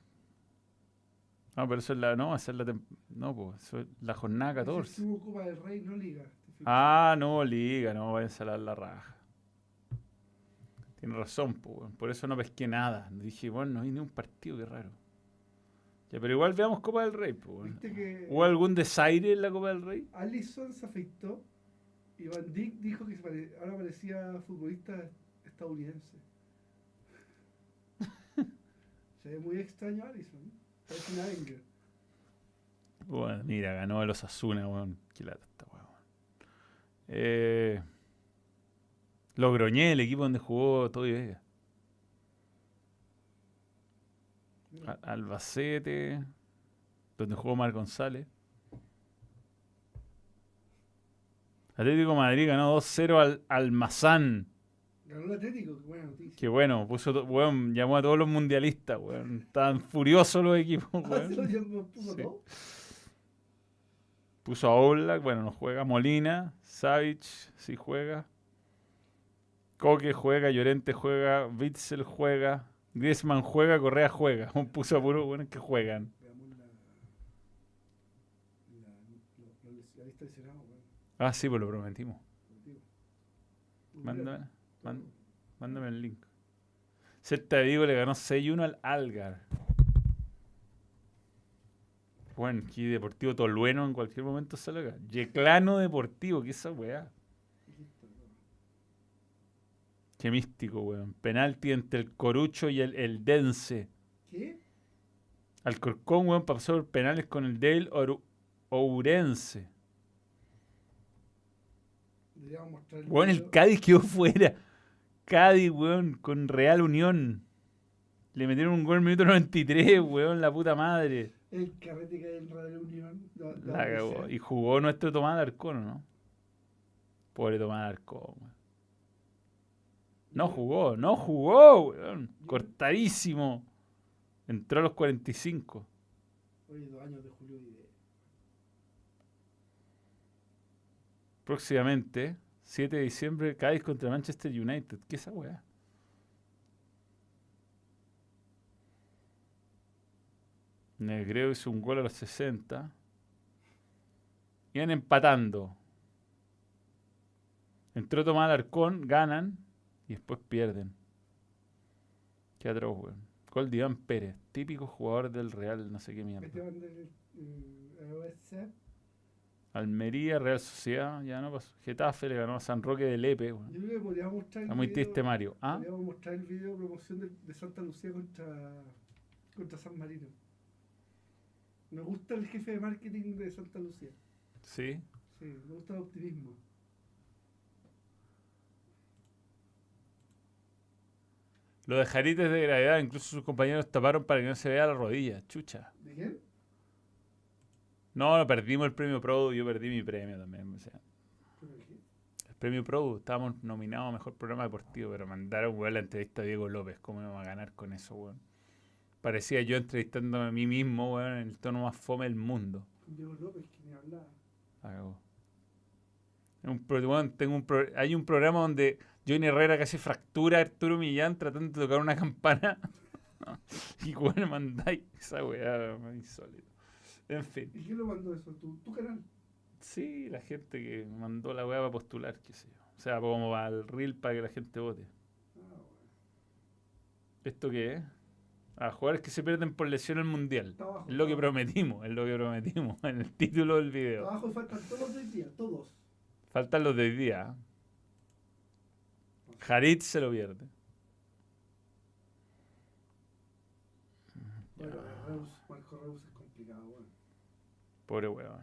No, pero eso es la. No, esa es la. No, pues, eso es la jornada Ese 14. Estuvo Copa del Rey, no Liga. Ah, no, liga, no, vayan a salar la raja. Tiene razón, por eso no pesqué nada. Dije, bueno, no hay ni un partido, qué raro. Ya, pero igual veamos Copa del Rey, weón. ¿Viste que ¿Hubo algún desaire en la Copa del Rey? Allison se afeitó y Van Dijk dijo que pare- ahora parecía futbolista estadounidense? se ve muy extraño Allison. ¿eh? Parece una Wenger. Bueno, mira, ganó a los Asuna, weón. Qué lata esta weón. Eh, Logroñé, el equipo donde jugó Todi Vega. Mira, A- Albacete, donde jugó Mar González. Atlético de Madrid ganó 2-0 al Almazán. Ganó el Atlético, qué buena noticia. Qué bueno, puso, weón, llamó a todos los mundialistas, weón. Estaban furiosos los equipos, Ah. Puso a Oblak, bueno, no juega. Molina, Savic, sí juega. Coque juega, Llorente juega, Witzel juega, Griezmann juega, Correa juega. Puso a puro buenos que juegan. Ah, sí, pues lo prometimos. Mándame, mándame el link. Celta de Vigo le ganó 6-1 al Algar. Bueno, aquí Deportivo Tolueno en cualquier momento sale acá. Yeclano Deportivo, ¿qué es esa weá? Listo, weón. Qué místico, weón. Penalti entre el Corucho y el, el Dense. ¿Qué? Alcorcón, weón, pasó por penales con el Dale Oru- Ourense. El Weón, el. Cádiz quedó fuera. Cádiz, weón, con Real Unión. Le metieron un gol en minuto 93, weón, la puta madre. El carrete que hay en Radio Unión. La cagó. Y jugó nuestro Tomás Alarcón, ¿o ¿no? Pobre Tomás Alarcón, weón. No jugó, no jugó, weón. Cortadísimo. Entró a los 45. Oye, dos años de Julio. Próximamente, 7 de diciembre, Cádiz contra Manchester United. ¿Qué es esa weá? Negreo hizo un gol a los 60. Iban empatando. Entró Tomás Alarcón, ganan y después pierden. Qué atroz, weón. Gol de Iván Pérez, típico jugador del Real, no sé qué mierda. Este del. Almería, Real Sociedad, ya no pasó. Getafe le ganó a San Roque de Lepe, weón. Yo creo que podríamos mostrar el Está muy video- triste Mario. ¿Ah? Podríamos mostrar el video de promoción de, de Santa Lucía contra, contra San Marino. Me gusta el jefe de marketing de Santa Lucía. Sí. Sí, me gusta el optimismo. Lo de Jarites de gravedad, incluso sus compañeros taparon para que no se vea la rodilla. Chucha. ¿De quién? No, no, perdimos el premio Pro, yo perdí mi premio también. o sea, el premio Pro, estábamos nominados a Mejor Programa Deportivo, pero mandaron, weón, la entrevista a Diego López. ¿Cómo íbamos a ganar con eso, weón? Parecía yo entrevistándome a mí mismo, weón, en el tono más fome del mundo. Diego López, que ni hablaba. Un pro- tengo un pro- hay un programa donde Johnny Herrera casi fractura a Arturo Millán tratando de tocar una campana. y bueno, mandáis esa weá, insólito. En fin. ¿Y quién lo mandó eso? ¿Tu, tu canal? Sí, la gente que mandó la weá para postular, qué sé yo. O sea, como para el reel para que la gente vote. Ah, bueno. ¿Esto qué es? A jugadores que se pierden por lesión al mundial. Abajo. Es lo que prometimos, es lo que prometimos en el título del video. Abajo faltan todos los de hoy día, todos. Faltan los de hoy día. ¿Eh? Harit se lo pierde. Bueno, Marco Reus es complicado, bueno. Pobre weón.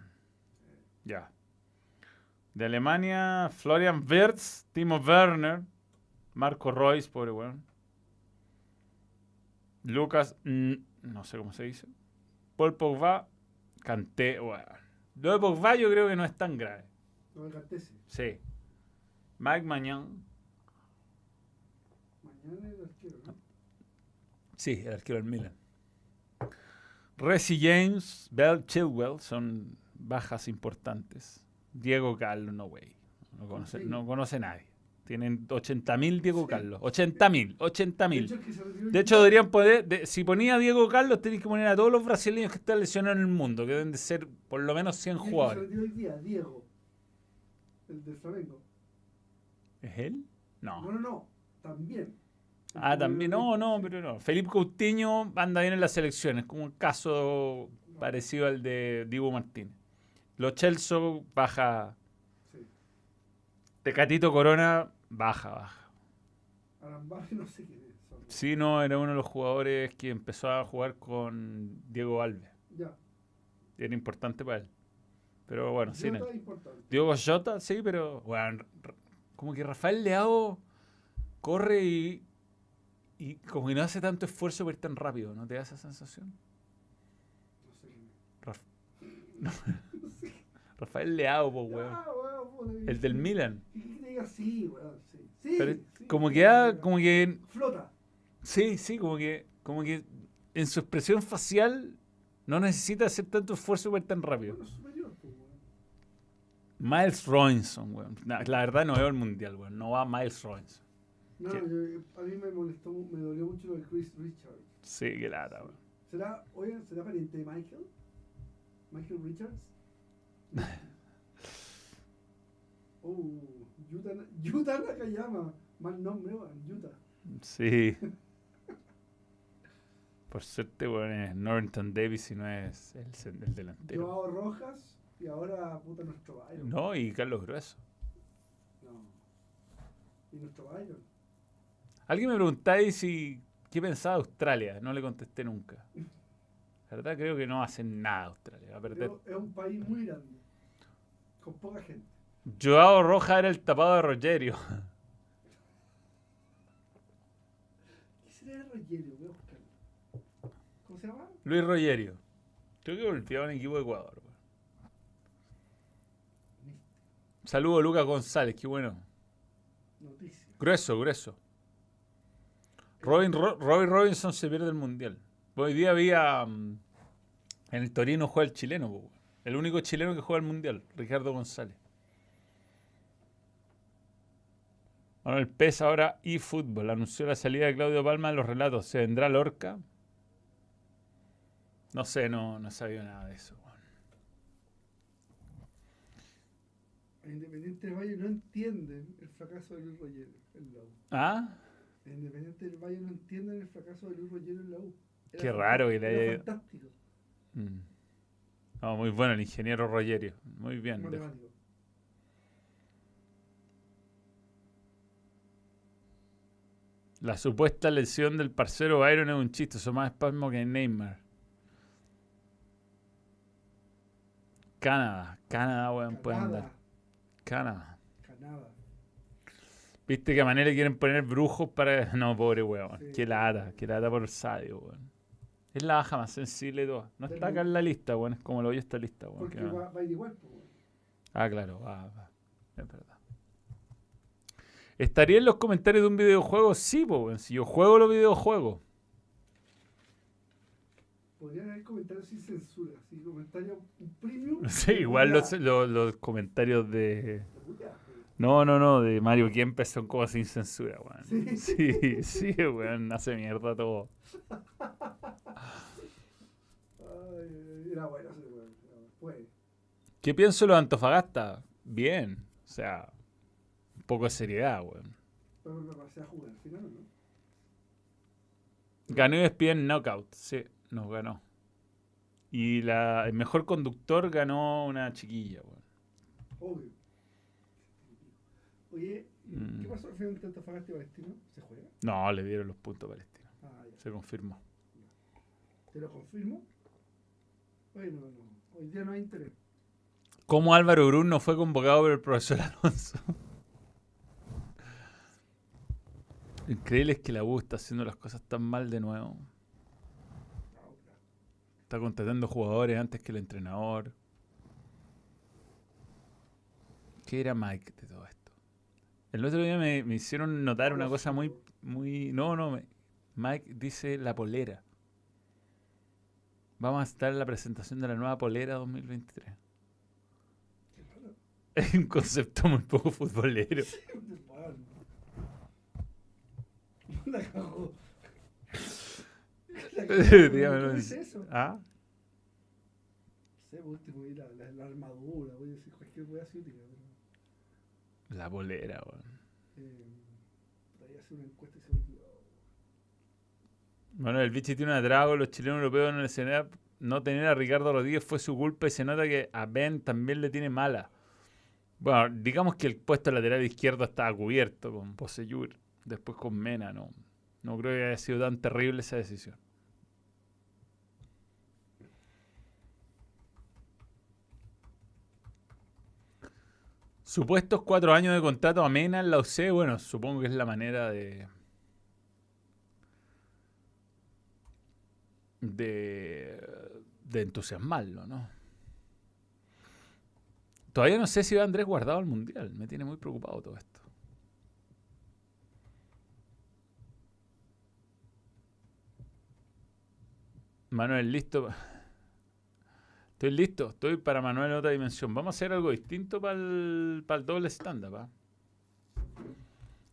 Ya. De Alemania, Florian Wirtz, Timo Werner, Marco Reus, pobre weón. Lucas, no sé cómo se dice. Paul Pogba, Canté, weón. Lo de Pogba yo creo que no es tan grave. No me cantese. Sí. Mike Mañán, Mañana el arquero, ¿no? sí, el arquero del Milan. Resi James, Bell Chilwell son bajas importantes. Diego Carlos, no way. No conoce, Sí. no conoce nadie. Tienen 80.000 Diego Sí. Carlos. 80.000, 80.000. el que se retiró hoy De hecho, deberían poder, de- si ponía Diego Carlos, tenéis que poner a todos los brasileños que están lesionados en el mundo, que deben de ser por lo menos 100 y el que se jugadores. retiró hoy día, Diego. El del Flamengo. ¿Es él? No, No. no, no. También. Ah, también, no, no, pero no. Felipe Coutinho anda bien en las selecciones, como un caso parecido al de Dibu Martínez. Los Chelsea baja. Sí. Tecatito Corona baja, baja. Arambaje no sé quién es. Sí, no, era uno de los jugadores que empezó a jugar con Diego Alves. Ya. Era importante para él. Pero bueno, importante. Diego Jota, sí, pero bueno, como que Rafael Leao corre y, y como que no hace tanto esfuerzo por ir tan rápido, ¿no te da esa sensación? No sé Rafael Leao, po, weón. Ah, weón, El del Milan. Y que te diga sí, weón, sí. Pero sí, como sí, que da- como que Flota. sí, sí, como que como que en su expresión facial no necesita hacer tanto esfuerzo para ir tan rápido. Bueno, superior, pues, weón. Miles Robinson, weón. La verdad no veo el mundial, weón. No va Miles Robinson. No, yo- a mí me molestó, me dolió mucho lo de Chris Richards. Sí, qué lata, weón. ¿Será, oye, ¿será pariente de Michael? ¿Michael Richards? Oh, Yuta, Yuta Nakayama. Mal nombre, weón, Yuta. Sí. Por suerte, weón, es Norrington Davis y no es el delantero. Joao Rojas y ahora, puta, nuestro Byron. No, y Carlos Grueso. No. ¿Y nuestro Byron? Alguien me preguntáis si qué pensaba de Australia. No le contesté nunca. La verdad creo que no hacen nada Australia. Es, un país muy grande. Con poca gente. Joao Roja era el tapado de Rogerio. ¿Qué será de Rogelio? Voy a buscarlo. ¿Cómo se llama? Luis Rogerio. Creo que volvió a un equipo de Ecuador. weón. Saludos Lucas González, qué bueno. Noticia. Grueso, grueso. Robin, Ro- Robin Robinson se pierde el mundial. Hoy día había. mm, en el Torino juega el chileno, po, el único chileno que juega el mundial, Ricardo González. Bueno, el PES ahora eFootball anunció la salida de Claudio Palma de los relatos. ¿Se vendrá Lorca? No sé, no, no sabía nada de eso. El Independiente del Valle no entienden el fracaso de Luis la U. ¿Ah? El Independiente del Valle no entienden el fracaso de Luis Rogelio en la U. Era Qué raro que le haya- fantástico. Mm. No, muy bueno el ingeniero Rogerio. Muy bien. La supuesta lesión del parcero Byron es un chiste, son más espasmo que Neymar. Canadá, Canadá, weón, pueden Canadá. andar. Canadá. Canadá. Viste que a Manera quieren poner brujos para. No, pobre weón. Sí. Qué lata, qué lata por el sadio, weón. Es la baja más sensible de todas. No está acá en la lista, weón. Es como lo oye esta lista, weón. Porque va, va a ir igual. weón. Ah, claro, va, va. Es verdad. ¿Estaría en los comentarios de un videojuego? Sí, po, weón. Si yo juego los videojuegos. Podrían haber comentarios sin censura. Así, comentarios premium. Sí, igual los, los, los comentarios de. Puta, No, no, no, de Mario Kempes son como sin censura, weón. Sí. Sí, sí, weón, hace mierda todo. Ay, era bueno ese weón. era bueno. ¿Qué pienso de los Antofagasta? Bien. O sea, un poco de seriedad, weón. Pero me pasé a jugar al final, ¿no? Ganó ESPN Knockout, sí, nos ganó. Y la, el mejor conductor ganó una chiquilla, weón. Obvio. Oye, ¿y Mm. ¿qué pasó al final de Antofagasta y Palestino? ¿Se juega? No, le dieron los puntos palestinos. Ah, ya. Se confirmó. ¿Te lo confirmo? Hoy no. Hoy día no hay interés. ¿Cómo Álvaro Brun no fue convocado por el profesor Alonso? Lo Increíble es que la U está haciendo las cosas tan mal de nuevo. Está contratando jugadores antes que el entrenador. ¿Qué era Mike de todo esto? El otro día me, me hicieron notar una cosa muy, muy... No, no, me- Mike dice la polera. Vamos a estar en la presentación de la nueva polera 2023. Qué raro. Es un concepto muy poco futbolero. La cagó. ¿Cómo es eso? ¿Ah? No sé, por último, y la, la, la armadura, voy a decir cualquier wea así útil, pero. La polera, weón. Eh, voy a hacer una encuesta y se me olvidó. Bueno, el bichi tiene una trago, los chilenos europeos en el escenario. No tener a Ricardo Rodríguez fue su culpa y se nota que a Ben también le tiene mala. Bueno, digamos que el puesto lateral izquierdo estaba cubierto con Poseyur, después con Mena, no. No creo que haya sido tan terrible esa decisión. Supuestos cuatro años de contrato amena la UC, bueno, supongo que es la manera de. de. de entusiasmarlo, ¿no? Todavía no sé si va Andrés guardado al mundial. Me tiene muy preocupado todo esto. Manuel, listo. Estoy listo, estoy para Manuel en otra dimensión. Vamos a hacer algo distinto para el, para el doble stand-up. ¿ah?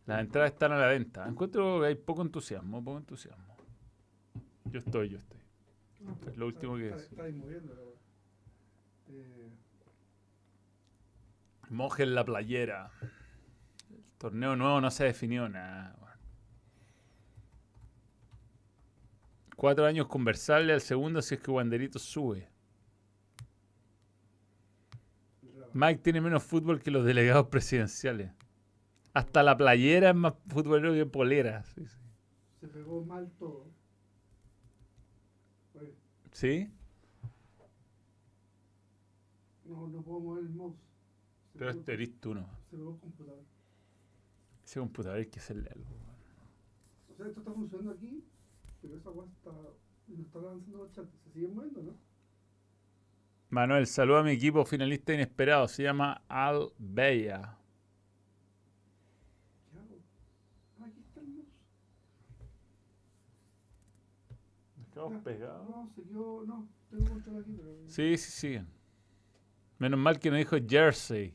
Las entradas están a la venta. Encuentro que hay poco entusiasmo, poco entusiasmo. Yo estoy, yo estoy. No, Es lo último que está, decir. está ahí moviendo. Eh, Mojen la playera. El torneo nuevo no se definió nada. Cuatro años conversarle al segundo si es que Wanderito sube. el rabo. Mike tiene menos fútbol que los delegados presidenciales. Hasta la playera es más futbolero que polera. Sí, sí. Se pegó mal todo. Oye, ¿Sí? no, no puedo mover el mouse. Se Pero este eres tú, ¿no? Se pegó el computador. Ese computador hay que hacerle algo. O sea, esto está funcionando aquí, pero esa está. No está avanzando los chats. Se siguen moviendo, ¿no? Manuel, saluda a mi equipo finalista inesperado. Se llama Al Bella. ¿Qué hago? Ah, aquí está el mouse. Estamos Ya. pegados. No, se quedó. No, tengo control aquí, pero. Sí, sí, siguen. Menos mal que no dijo Jersey.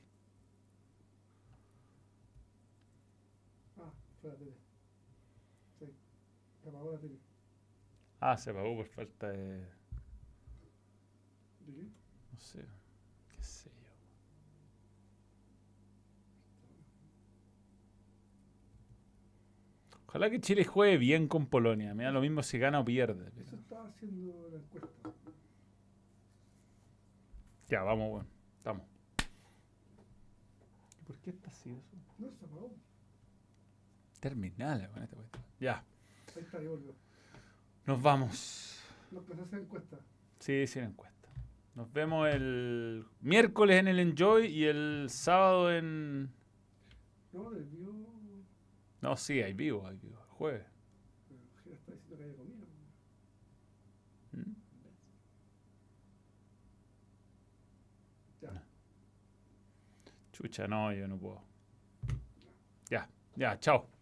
Ah, fue la tele. Sí, se apagó la tele. Ah, se apagó por falta de. ¿De qué? Sé. ¿Qué sé yo? Ojalá que Chile juegue bien con Polonia. Me da lo mismo si gana o pierde. pero- Eso estaba haciendo la encuesta. Ya, vamos, bueno. Estamos. ¿Por qué está así eso? No, se apagó. Terminal con esta cuestión. Ya, Ahí está, ahí volvió. nos vamos. No, que se hace encuesta. Sí, sí, la encuesta. Nos vemos el miércoles en el Enjoy y el sábado en. No, del vivo. No, sí, hay vivo, hay vivo. Jueves. Pero está diciendo que haya comida. ¿Mm? Ya. Chucha, no, yo no puedo. Ya, ya, chao.